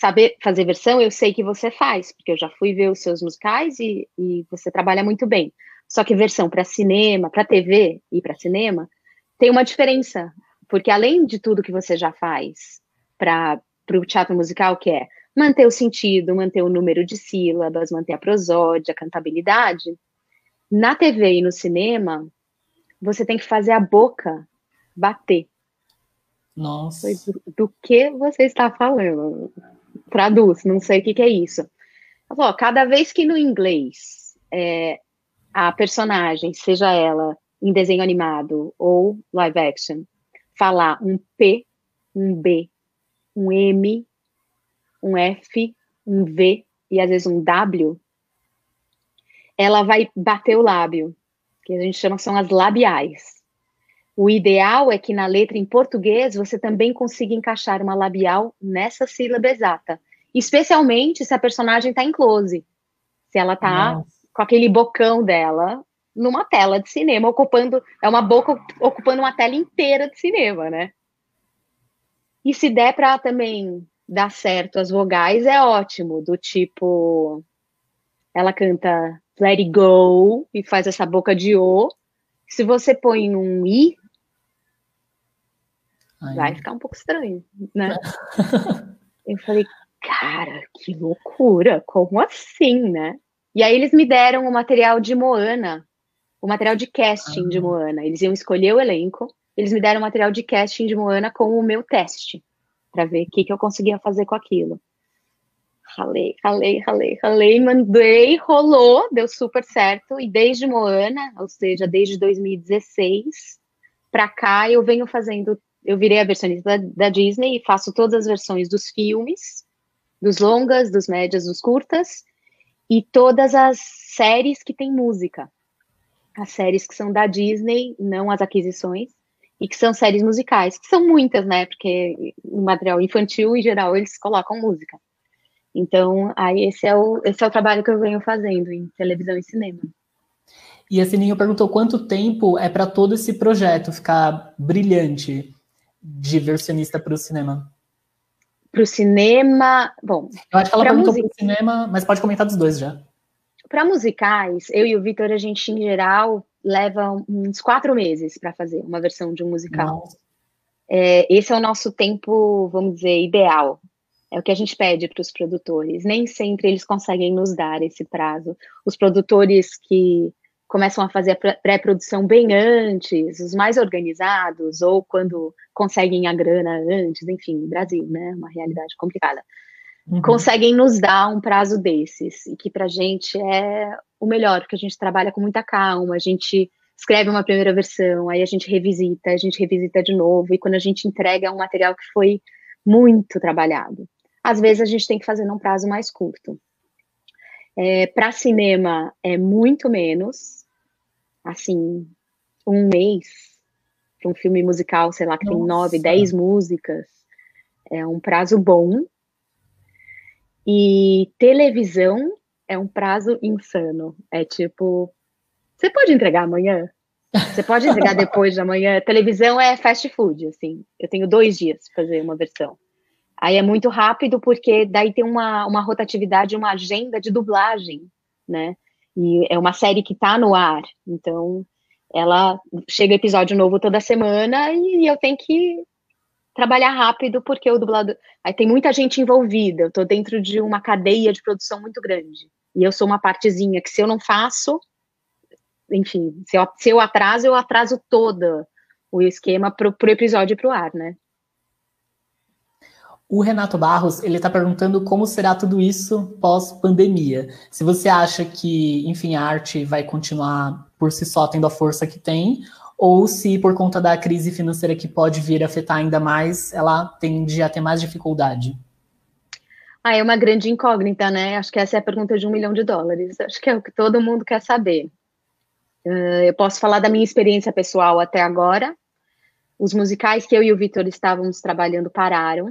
Saber fazer versão, eu sei que você faz, porque eu já fui ver os seus musicais e, e você trabalha muito bem. Só que versão para cinema, para TV e para cinema, tem uma diferença, porque além de tudo que você já faz para o teatro musical, que é manter o sentido, manter o número de sílabas, manter a prosódia, a cantabilidade, na TV e no cinema, você tem que fazer a boca bater. Nossa. Do, do que você está falando? Traduz, não sei o que, que é isso. Ó, cada vez que no inglês é, a personagem, seja ela em desenho animado ou live action, falar um P, um B, um M, um F, um V e às vezes um W, ela vai bater o lábio, que a gente chama são as labiais. O ideal é que na letra em português você também consiga encaixar uma labial nessa sílaba exata, especialmente se a personagem está em close, se ela está com aquele bocão dela numa tela de cinema, ocupando é uma boca ocupando uma tela inteira de cinema, né? E se der para também dar certo as vogais, é ótimo, do tipo ela canta Let It Go e faz essa boca de O. Se você põe um I, Ai. vai ficar um pouco estranho, né? *laughs* eu falei, cara, que loucura, como assim, né? E aí eles me deram o material de Moana, o material de casting ah. de Moana. Eles iam escolher o elenco, eles me deram o material de casting de Moana com o meu teste, para ver o que, que eu conseguia fazer com aquilo. Ralei, ralei, ralei, ralei, mandei, rolou, deu super certo. E desde Moana, ou seja, desde 2016 para cá, eu venho fazendo. Eu virei a versionista da, da Disney e faço todas as versões dos filmes, dos longas, dos médias, dos curtas e todas as séries que tem música. As séries que são da Disney, não as aquisições, e que são séries musicais, que são muitas, né? Porque no material infantil, em geral, eles colocam música. Então, aí esse é o, esse é o trabalho que eu venho fazendo em televisão e cinema. E a Sininho perguntou quanto tempo é para todo esse projeto ficar brilhante de versionista para o cinema? Para o cinema, bom. Eu acho que ela perguntou para o cinema, mas pode comentar dos dois já. Para musicais, eu e o Vitor, a gente, em geral, leva uns quatro meses para fazer uma versão de um musical. É, esse é o nosso tempo, vamos dizer, ideal. É o que a gente pede para os produtores. Nem sempre eles conseguem nos dar esse prazo. Os produtores que começam a fazer a pré-produção bem antes, os mais organizados, ou quando conseguem a grana antes, enfim, Brasil, né? Uma realidade complicada. Uhum. Conseguem nos dar um prazo desses, e que para a gente é o melhor, porque a gente trabalha com muita calma, a gente escreve uma primeira versão, aí a gente revisita, a gente revisita de novo, e quando a gente entrega é um material que foi muito trabalhado. Às vezes a gente tem que fazer num prazo mais curto. É, para cinema é muito menos, assim, um mês para um filme musical, sei lá, que Nossa. tem nove, dez músicas, é um prazo bom. E televisão é um prazo insano. É tipo, você pode entregar amanhã? Você pode entregar depois de amanhã? Televisão é fast food, assim. Eu tenho dois dias para fazer uma versão. Aí é muito rápido, porque daí tem uma, uma rotatividade, uma agenda de dublagem, né? E é uma série que tá no ar, então ela chega episódio novo toda semana e eu tenho que trabalhar rápido porque o dublador. Aí tem muita gente envolvida, eu tô dentro de uma cadeia de produção muito grande. E eu sou uma partezinha que se eu não faço, enfim, se eu, se eu atraso, eu atraso toda o esquema pro, pro episódio pro ar, né? O Renato Barros, ele está perguntando como será tudo isso pós-pandemia. Se você acha que, enfim, a arte vai continuar por si só tendo a força que tem, ou se por conta da crise financeira que pode vir a afetar ainda mais, ela tende a ter mais dificuldade. Ah, é uma grande incógnita, né? Acho que essa é a pergunta de um milhão de dólares. Acho que é o que todo mundo quer saber. Uh, eu posso falar da minha experiência pessoal até agora. Os musicais que eu e o Vitor estávamos trabalhando pararam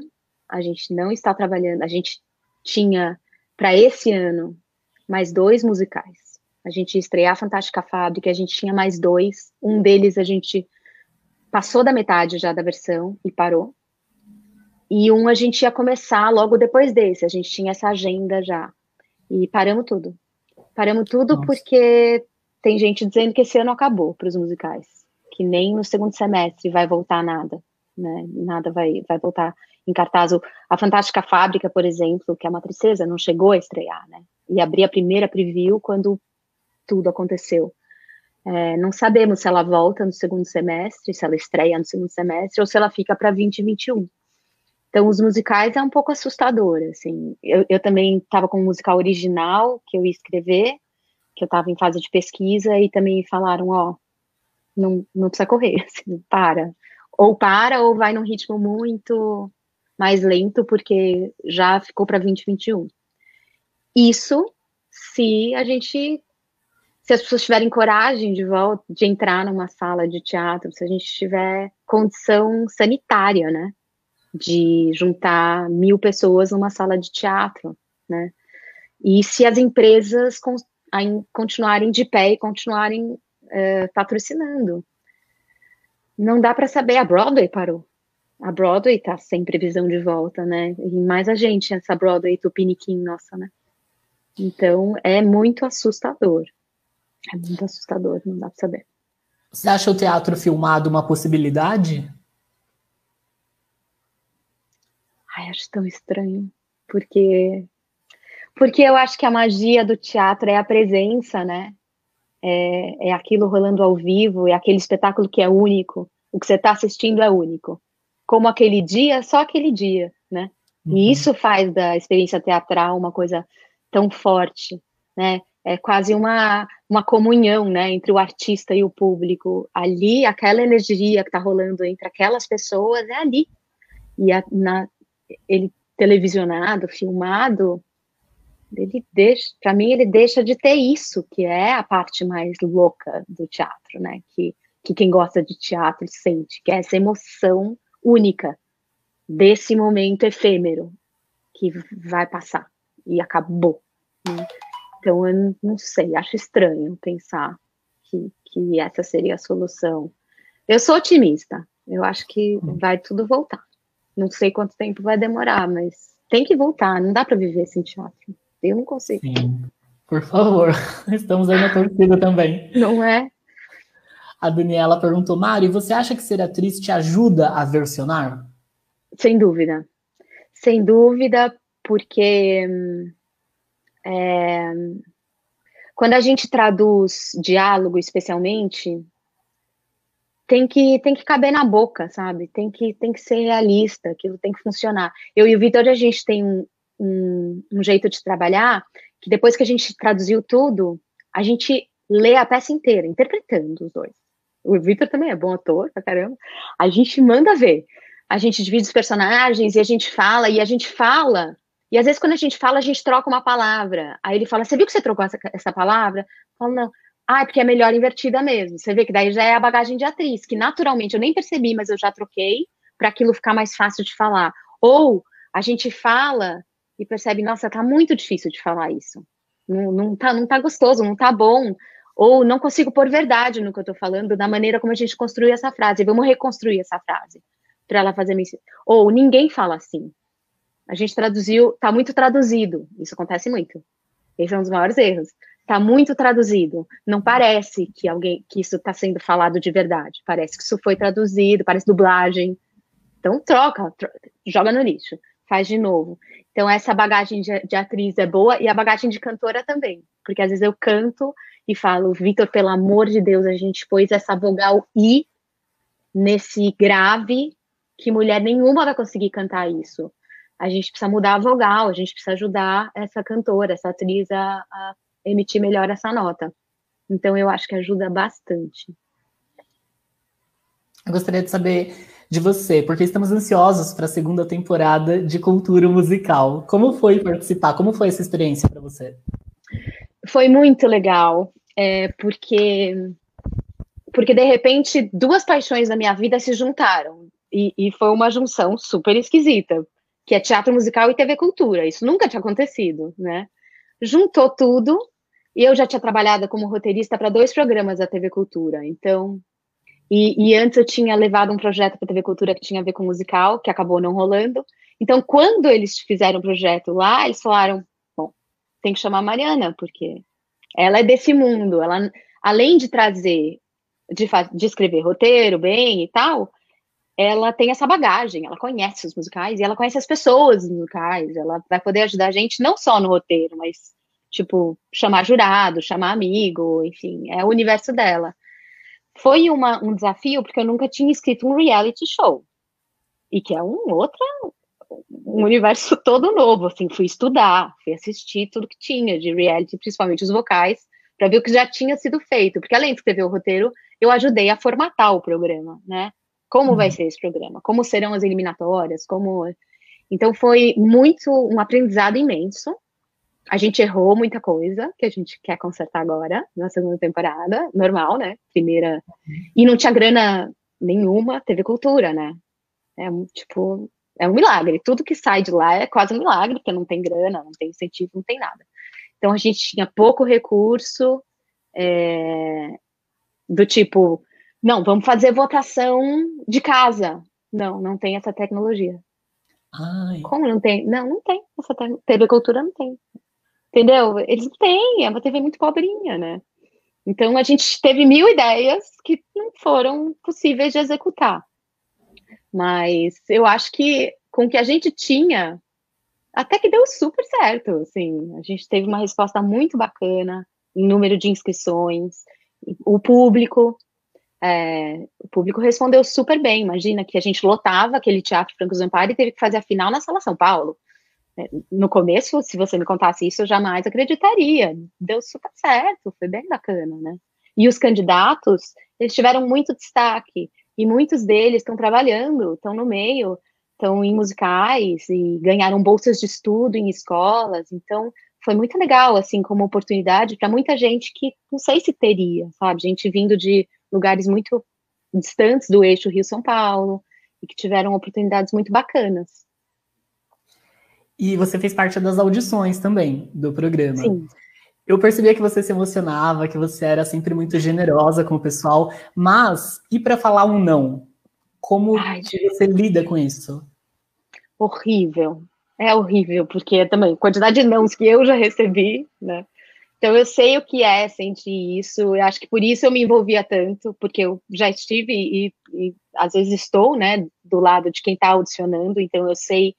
a gente não está trabalhando, a gente tinha para esse ano mais dois musicais. A gente ia estrear a Fantástica Fábrica, a gente tinha mais dois. Um deles a gente passou da metade já da versão e parou. E um a gente ia começar logo depois desse, a gente tinha essa agenda já. E paramos tudo. Paramos tudo Nossa. porque tem gente dizendo que esse ano acabou para os musicais, que nem no segundo semestre vai voltar nada, né? Nada vai, vai voltar em cartaz. A Fantástica Fábrica, por exemplo, que é uma tristeza, não chegou a estrear, né? E abrir a primeira preview quando tudo aconteceu. É, não sabemos se ela volta no segundo semestre, se ela estreia no segundo semestre, ou se ela fica para 2021. Então, os musicais é um pouco assustador, assim. Eu, eu também estava com um musical original que eu ia escrever, que eu estava em fase de pesquisa, e também falaram, ó, não, não precisa correr, *laughs* assim, para. Ou para, ou vai num ritmo muito mais lento, porque já ficou para 2021. Isso se a gente se as pessoas tiverem coragem de volta de entrar numa sala de teatro, se a gente tiver condição sanitária, né, de juntar mil pessoas numa sala de teatro, né, e se as empresas con continuarem de pé e continuarem é, patrocinando. Não dá para saber, a Broadway parou. A Broadway está sem previsão de volta, né? E mais a gente, essa Broadway tupiniquim nossa, né? Então, é muito assustador. É muito assustador, não dá para saber. Você acha o teatro filmado uma possibilidade? Ai, acho tão estranho, porque porque eu acho que a magia do teatro é a presença, né? É, é aquilo rolando ao vivo, é aquele espetáculo que é único. O que você está assistindo é único. Como aquele dia, só aquele dia, né? Uhum. E isso faz da experiência teatral uma coisa tão forte, né? É quase uma, uma comunhão, né, entre o artista e o público. Ali, aquela energia que está rolando entre aquelas pessoas é ali. E a, na, ele televisionado, filmado, ele deixa, para mim, ele deixa de ter isso, que é a parte mais louca do teatro, né, que, que quem gosta de teatro sente, que é essa emoção única desse momento efêmero que vai passar e acabou. Né? Então, eu não sei, acho estranho pensar que, que essa seria a solução. Eu sou otimista, eu acho que hum. vai tudo voltar. Não sei quanto tempo vai demorar, mas tem que voltar, não dá para viver sem teatro. Eu não consigo. Sim, por favor, *laughs* estamos aí na torcida também. Não é? A Daniela perguntou, Mari, você acha que ser atriz te ajuda a versionar? Sem dúvida. Sem dúvida, porque hum, é, quando a gente traduz diálogo, especialmente, tem que tem que caber na boca, sabe? Tem que tem que ser realista, aquilo tem que funcionar. Eu e o Vitor a gente tem um, um, um, jeito de trabalhar que depois que a gente traduziu tudo, a gente lê a peça inteira, interpretando os dois. O Vitor também é bom ator, pra caramba. A gente manda ver. A gente divide os personagens e a gente fala e a gente fala e às vezes, quando a gente fala, a gente troca uma palavra. Aí ele fala: Você viu que você trocou essa, essa palavra? Eu falo: Não. Ah, é porque é melhor invertida mesmo. Você vê que daí já é a bagagem de atriz, que naturalmente eu nem percebi, mas eu já troquei para aquilo ficar mais fácil de falar. Ou a gente fala e percebe: Nossa, tá muito difícil de falar isso. Não, não, tá, não tá gostoso, não tá bom. Ou não consigo pôr verdade no que eu tô falando, da maneira como a gente construiu essa frase. Vamos reconstruir essa frase para ela fazer. Ou ninguém fala assim. A gente traduziu, está muito traduzido. Isso acontece muito. Esse é um dos maiores erros. Está muito traduzido. Não parece que alguém que isso está sendo falado de verdade. Parece que isso foi traduzido, parece dublagem. Então troca, troca joga no lixo, faz de novo. Então essa bagagem de, de, atriz é boa e a bagagem de cantora também, porque às vezes eu canto e falo, Vitor, pelo amor de Deus, a gente pôs essa vogal i nesse grave que mulher nenhuma vai conseguir cantar isso a gente precisa mudar a vogal, a gente precisa ajudar essa cantora, essa atriz a, a emitir melhor essa nota. Então, eu acho que ajuda bastante. Eu gostaria de saber de você, porque estamos ansiosos para a segunda temporada de Cultura Musical. Como foi participar? Como foi essa experiência para você? Foi muito legal, é, porque porque de repente duas paixões da minha vida se juntaram e, e foi uma junção super esquisita, que é teatro musical e TV cultura. Isso nunca tinha acontecido, né? Juntou tudo e eu já tinha trabalhado como roteirista para dois programas da TV Cultura. Então, e, e antes eu tinha levado um projeto para TV Cultura que tinha a ver com musical, que acabou não rolando. Então, quando eles fizeram o projeto lá, eles falaram: bom, tem que chamar a Mariana, porque ela é desse mundo. Ela, além de trazer, de, de escrever roteiro bem e tal, ela tem essa bagagem, ela conhece os musicais e ela conhece as pessoas musicais, ela vai poder ajudar a gente não só no roteiro, mas, tipo, chamar jurado, chamar amigo, enfim, é o universo dela. Foi uma, um desafio, porque eu nunca tinha escrito um reality show, e que é um outro, um universo *laughs* todo novo, assim, fui estudar, fui assistir tudo que tinha de reality, principalmente os vocais, para ver o que já tinha sido feito, porque além de escrever o roteiro, eu ajudei a formatar o programa, né? Como uhum. vai ser esse programa? Como serão as eliminatórias? Como então foi muito um aprendizado imenso. A gente errou muita coisa que a gente quer consertar agora na segunda temporada, normal, né? Primeira e não tinha grana nenhuma, teve cultura, né? É tipo é um milagre. Tudo que sai de lá é quase um milagre, porque não tem grana, não tem incentivo, não tem nada. Então a gente tinha pouco recurso, é, do tipo, não, vamos fazer votação de casa. Não, não tem essa tecnologia. Ai. Como não tem? Não, não tem. Essa TV Cultura não tem. Entendeu? Eles não têm, é uma TV muito pobrinha, né? Então a gente teve mil ideias que não foram possíveis de executar. Mas eu acho que com o que a gente tinha, até que deu super certo. Assim, a gente teve uma resposta muito bacana em número de inscrições, o público é, o público respondeu super bem. Imagina que a gente lotava aquele teatro Franco Zampari e teve que fazer a final na Sala São Paulo. É, no começo, se você me contasse isso, eu jamais acreditaria. Deu super certo, foi bem bacana, né? E os candidatos, eles tiveram muito destaque. E muitos deles estão trabalhando, estão no meio, estão em musicais e ganharam bolsas de estudo em escolas. Então, foi muito legal, assim, como oportunidade para muita gente que não sei se teria, sabe? Gente vindo de lugares muito distantes do eixo Rio-São Paulo e que tiveram oportunidades muito bacanas. E você fez parte das audições também do programa. Sim. Eu percebia que você se emocionava, que você era sempre muito generosa com o pessoal, mas e para falar um não? Como Ai, você lida com isso? Horrível. É horrível, porque também, quantidade de nãos que eu já recebi, né? Então eu sei o que é sentir isso, eu acho que por isso eu me envolvia tanto, porque eu já estive e, e às vezes estou, né, do lado de quem está audicionando, então eu sei,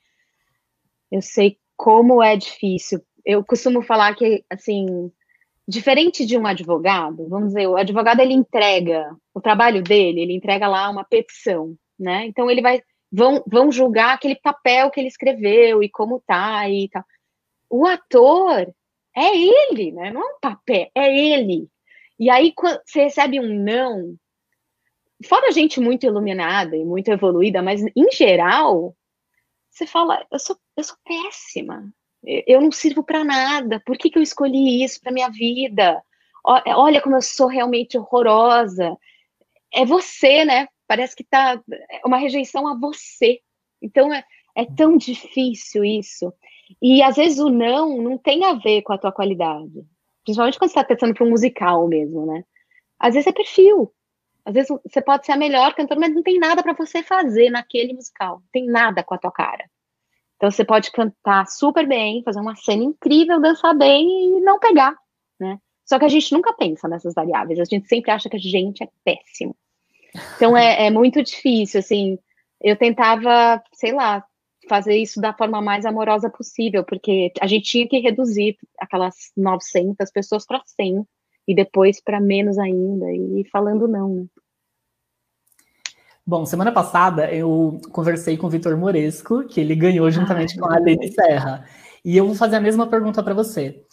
eu sei como é difícil. Eu costumo falar que, assim, diferente de um advogado, vamos dizer, o advogado ele entrega o trabalho dele, ele entrega lá uma petição, né? Então ele vai vão, vão julgar aquele papel que ele escreveu e como tá e tal. O ator é ele, né? Não é um papel, é ele. E aí, quando você recebe um não, fora gente muito iluminada e muito evoluída, mas em geral, você fala, eu sou, eu sou péssima, eu não sirvo para nada, por que, que eu escolhi isso para minha vida? Olha como eu sou realmente horrorosa. É você, né? Parece que tá é uma rejeição a você. Então é, é tão difícil isso. E às vezes o não não tem a ver com a tua qualidade. Principalmente quando você está pensando para um musical mesmo, né? Às vezes é perfil. Às vezes você pode ser a melhor cantora, mas não tem nada para você fazer naquele musical. Não tem nada com a tua cara. Então você pode cantar super bem, fazer uma cena incrível, dançar bem e não pegar, né? Só que a gente nunca pensa nessas variáveis. A gente sempre acha que a gente é péssimo. Então é, é muito difícil, assim. Eu tentava, sei lá, fazer isso da forma mais amorosa possível, porque a gente tinha que reduzir aquelas 900 pessoas para 100 e depois para menos ainda, e falando não. Né? Bom, semana passada eu conversei com o Vitor Moresco, que ele ganhou juntamente com a Aline Serra. E eu vou fazer a mesma pergunta para você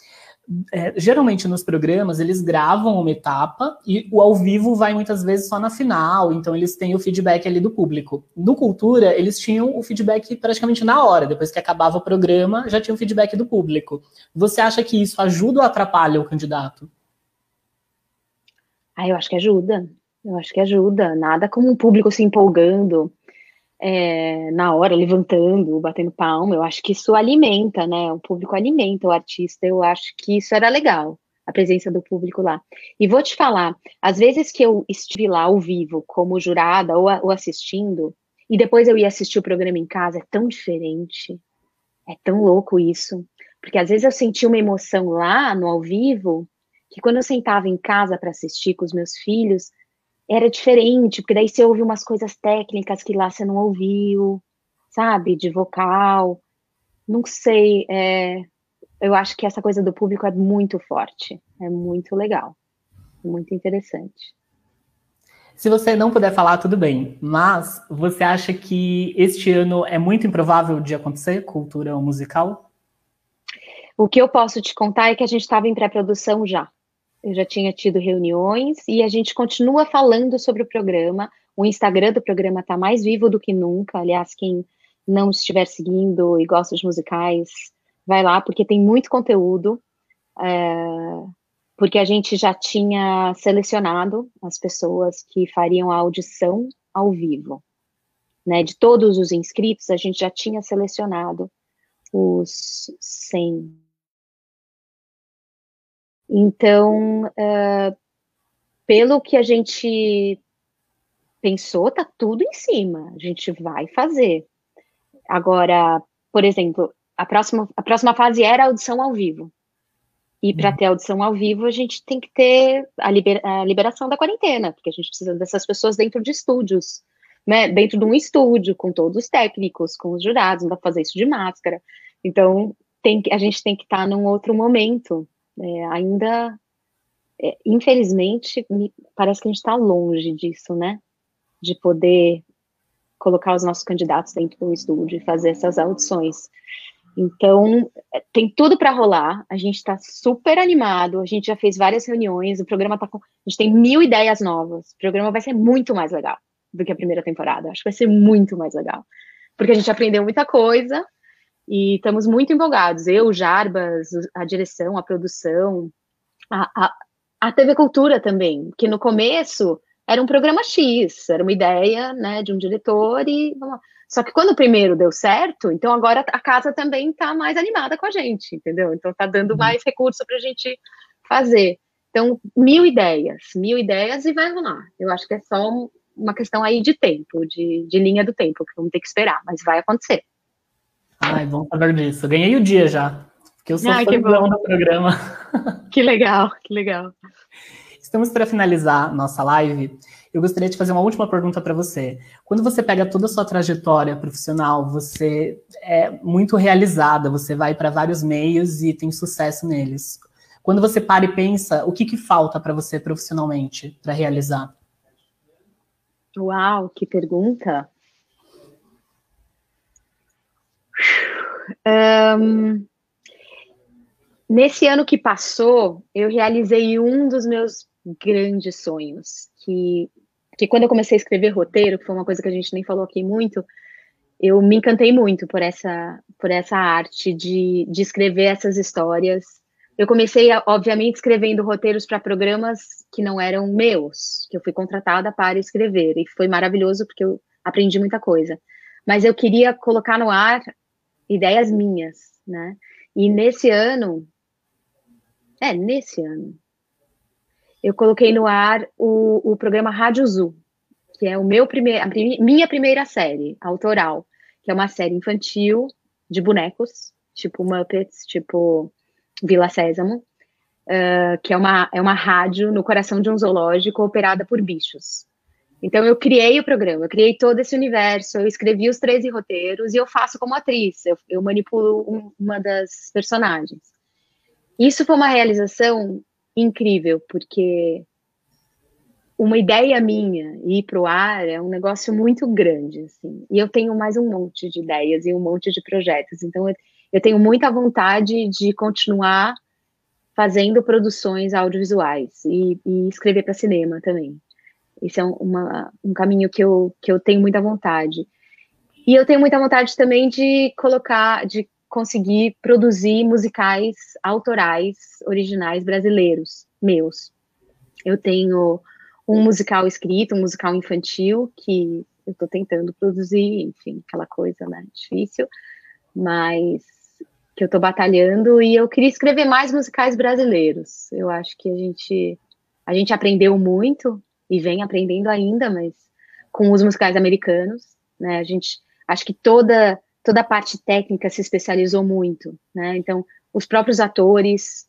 é, geralmente nos programas eles gravam uma etapa e o ao vivo vai muitas vezes só na final, então eles têm o feedback ali do público. No Cultura, eles tinham o feedback praticamente na hora, depois que acabava o programa, já tinha o feedback do público. Você acha que isso ajuda ou atrapalha o candidato? Ah, eu acho que ajuda. Eu acho que ajuda. Nada como um público se empolgando é, na hora, levantando, batendo palma, eu acho que isso alimenta, né? O público alimenta o artista, eu acho que isso era legal, a presença do público lá. E vou te falar, às vezes que eu estive lá ao vivo, como jurada ou, ou assistindo, e depois eu ia assistir o programa em casa, é tão diferente, é tão louco isso, porque às vezes eu senti uma emoção lá no ao vivo que quando eu sentava em casa para assistir com os meus filhos, era diferente, porque daí você ouve umas coisas técnicas que lá você não ouviu, sabe? De vocal. Não sei, é, eu acho que essa coisa do público é muito forte, é muito legal, muito interessante. Se você não puder falar, tudo bem, mas você acha que este ano é muito improvável de acontecer cultura musical? O que eu posso te contar é que a gente estava em pré-produção já. Eu já tinha tido reuniões e a gente continua falando sobre o programa. O Instagram do programa está mais vivo do que nunca. Aliás, quem não estiver seguindo e gosta de musicais, vai lá, porque tem muito conteúdo. É, porque a gente já tinha selecionado as pessoas que fariam a audição ao vivo. Né? De todos os inscritos, a gente já tinha selecionado os 100. Então, uh, pelo que a gente pensou, tá tudo em cima. A gente vai fazer. Agora, por exemplo, a próxima, a próxima fase era a audição ao vivo. E para uhum. ter audição ao vivo, a gente tem que ter a, liber, a, liberação da quarentena, porque a gente precisa dessas pessoas dentro de estúdios, né? Dentro de um estúdio, com todos os técnicos, com os jurados, não dá pra fazer isso de máscara. Então, tem, a gente tem que estar tá num outro momento. É, ainda, é, infelizmente, parece que a gente está longe disso, né? De poder colocar os nossos candidatos dentro do estúdio e fazer essas audições. Então, é, tem tudo para rolar. A gente está super animado. A gente já fez várias reuniões. O programa tá com. A gente tem mil ideias novas. O programa vai ser muito mais legal do que a primeira temporada. Acho que vai ser muito mais legal. Porque a gente aprendeu muita coisa e estamos muito empolgados. Eu, Jarbas, a direção, a produção, a, a, a TV Cultura também. Que no começo era um programa X, era uma ideia né, de um diretor e. Vamos só que quando o primeiro deu certo, então agora a casa também está mais animada com a gente, entendeu? Então está dando uhum. mais recurso para a gente fazer. Então, mil ideias, mil ideias e vai rolar. Eu acho que é só uma questão aí de tempo, de, de linha do tempo, que vamos ter que esperar, mas vai acontecer. Ai, bom saber disso. Ganhei o dia já, porque eu sou Ai, fãzão do programa. Que legal, que legal. Estamos para finalizar nossa live eu gostaria de fazer uma última pergunta para você. Quando você pega toda a sua trajetória profissional, você é muito realizada, você vai para vários meios e tem sucesso neles. Quando você para e pensa, o que, que falta para você profissionalmente para realizar? Uau, que pergunta! Um, nesse ano que passou, eu realizei um dos meus grandes sonhos, que que quando eu comecei a escrever roteiro, que foi uma coisa que a gente nem falou aqui muito, eu me encantei muito por essa, por essa arte de, de escrever essas histórias. Eu comecei, obviamente, escrevendo roteiros para programas que não eram meus, que eu fui contratada para escrever, e foi maravilhoso porque eu aprendi muita coisa. Mas eu queria colocar no ar ideias minhas, né? E nesse ano, é, nesse ano, eu coloquei no ar o, o programa Rádio Zu, que é o meu primeir, a minha primeira série autoral, que é uma série infantil de bonecos, tipo Muppets, tipo Vila Sésamo, uh, que é uma, é uma rádio no coração de um zoológico operada por bichos. Então eu criei o programa, eu criei todo esse universo, eu escrevi os 13 roteiros e eu faço como atriz, eu, eu manipulo um, uma das personagens. Isso foi uma realização incrível, porque uma ideia minha ir para o ar é um negócio muito grande, assim. E eu tenho mais um monte de ideias e um monte de projetos. Então, eu, eu tenho muita vontade de continuar fazendo produções audiovisuais e, e escrever para cinema também. Esse é um, uma, um caminho que eu, que eu tenho muita vontade. E eu tenho muita vontade também de colocar, de conseguir produzir musicais autorais, originais brasileiros, meus. Eu tenho um musical escrito, um musical infantil, que eu estou tentando produzir, enfim, aquela coisa, né, difícil, mas que eu estou batalhando, e eu queria escrever mais musicais brasileiros. Eu acho que a gente, a gente aprendeu muito, e vem aprendendo ainda, mas com os musicais americanos, né, a gente, acho que toda toda a parte técnica se especializou muito, né? Então, os próprios atores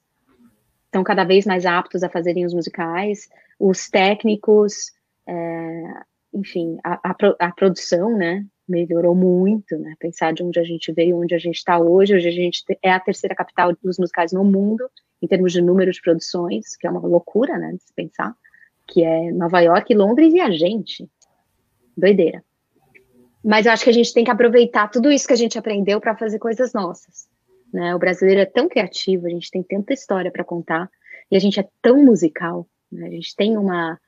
estão cada vez mais aptos a fazerem os musicais, os técnicos, é, enfim, a, a, a, produção, né, melhorou muito, né, pensar de onde a gente veio, onde a gente está hoje, hoje a gente é a terceira capital dos musicais no mundo, em termos de número de produções, que é uma loucura, né, de se pensar, que é Nova York, Londres e a gente, doideira. Mas eu acho que a gente tem que aproveitar tudo isso que a gente aprendeu para fazer coisas nossas. Né? O brasileiro é tão criativo, a gente tem tanta história para contar, e a gente é tão musical, né? a gente tem uma,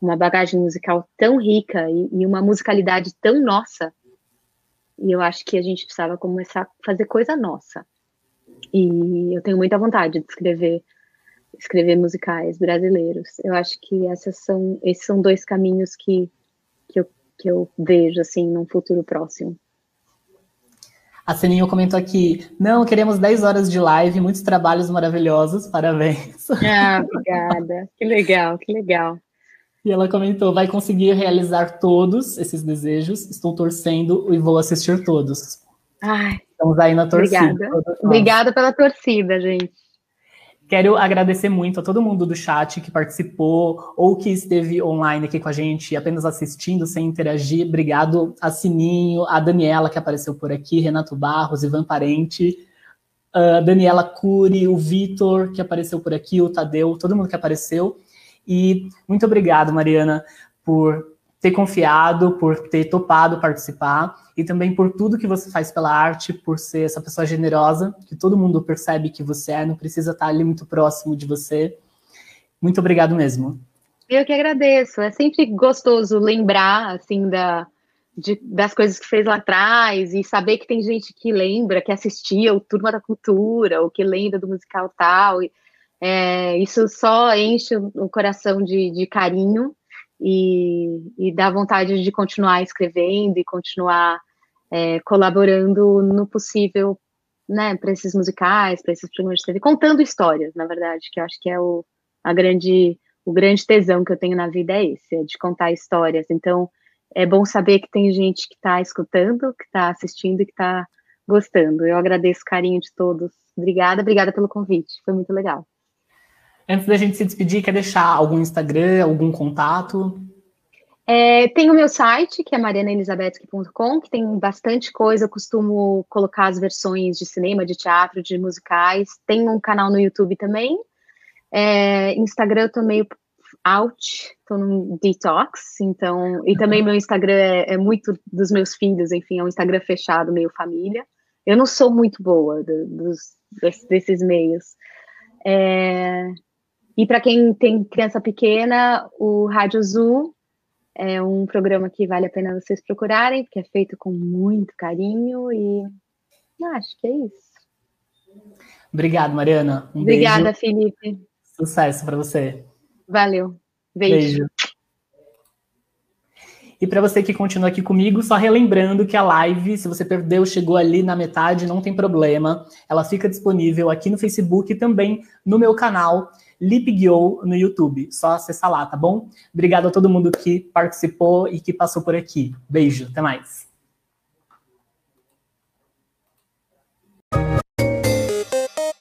uma bagagem musical tão rica e, e, uma musicalidade tão nossa. E eu acho que a gente precisava começar a fazer coisa nossa. E eu tenho muita vontade de escrever escrever musicais brasileiros. Eu acho que essas são, esses são dois caminhos que, que, eu, que eu vejo assim num futuro próximo. A Seninho comentou aqui: não, queremos 10 horas de live, muitos trabalhos maravilhosos, parabéns. *laughs* Ah, obrigada. que legal, que legal. E ela comentou: vai conseguir realizar todos esses desejos, estou torcendo e vou assistir todos. Ai, Estamos aí na torcida. Obrigada, obrigada pela torcida, gente. Quero agradecer muito a todo mundo do chat que participou ou que esteve online aqui com a gente, apenas assistindo, sem interagir. Obrigado a Sininho, a Daniela que apareceu por aqui, Renato Barros, Ivan Parente, a Daniela Cury, o Vitor que apareceu por aqui, o Tadeu, todo mundo que apareceu. E muito obrigado, Mariana, por ter confiado, por ter topado participar e também por tudo que você faz pela arte, por ser essa pessoa generosa, que todo mundo percebe que você é, não precisa estar ali muito próximo de você. Muito obrigado mesmo. Eu que agradeço. É sempre gostoso lembrar, assim, da, de, das coisas que fez lá atrás e saber que tem gente que lembra, que assistia o Turma da Cultura, ou que lembra do musical tal. É, isso só enche o coração de, de carinho e, e dá vontade de continuar escrevendo e continuar é, colaborando no possível, né, para esses musicais, para esses programas de TV, contando histórias, na verdade, que eu acho que é o, a grande, o grande tesão que eu tenho na vida é esse, é de contar histórias. Então, é bom saber que tem gente que está escutando, que está assistindo e que está gostando. Eu agradeço o carinho de todos. Obrigada, obrigada pelo convite. Foi muito legal. Antes da gente se despedir, quer deixar algum Instagram, algum contato? É, tem o meu site, que é marianaelizabetsky.com, que tem bastante coisa. Eu costumo colocar as versões de cinema, de teatro, de musicais. Tem um canal no YouTube também. É, Instagram eu tô meio out, tô num detox, então. E também meu Instagram é, é, muito dos meus filhos, enfim, é um Instagram fechado, meio família. Eu não sou muito boa do, dos, desses meios. É, e para quem tem criança pequena, o Rádio Zoo é um programa que vale a pena vocês procurarem, porque é feito com muito carinho e acho que é isso. Obrigado, Mariana. Um Obrigada, beijo. Felipe. Sucesso para você. Valeu. Beijo. beijo. E para você que continua aqui comigo, só relembrando que a live, se você perdeu, chegou ali na metade, não tem problema. Ela fica disponível aqui no Facebook e também no meu canal LipGuiou no YouTube. Só acessar lá, tá bom? Obrigado a todo mundo que participou e que passou por aqui. Beijo, até mais.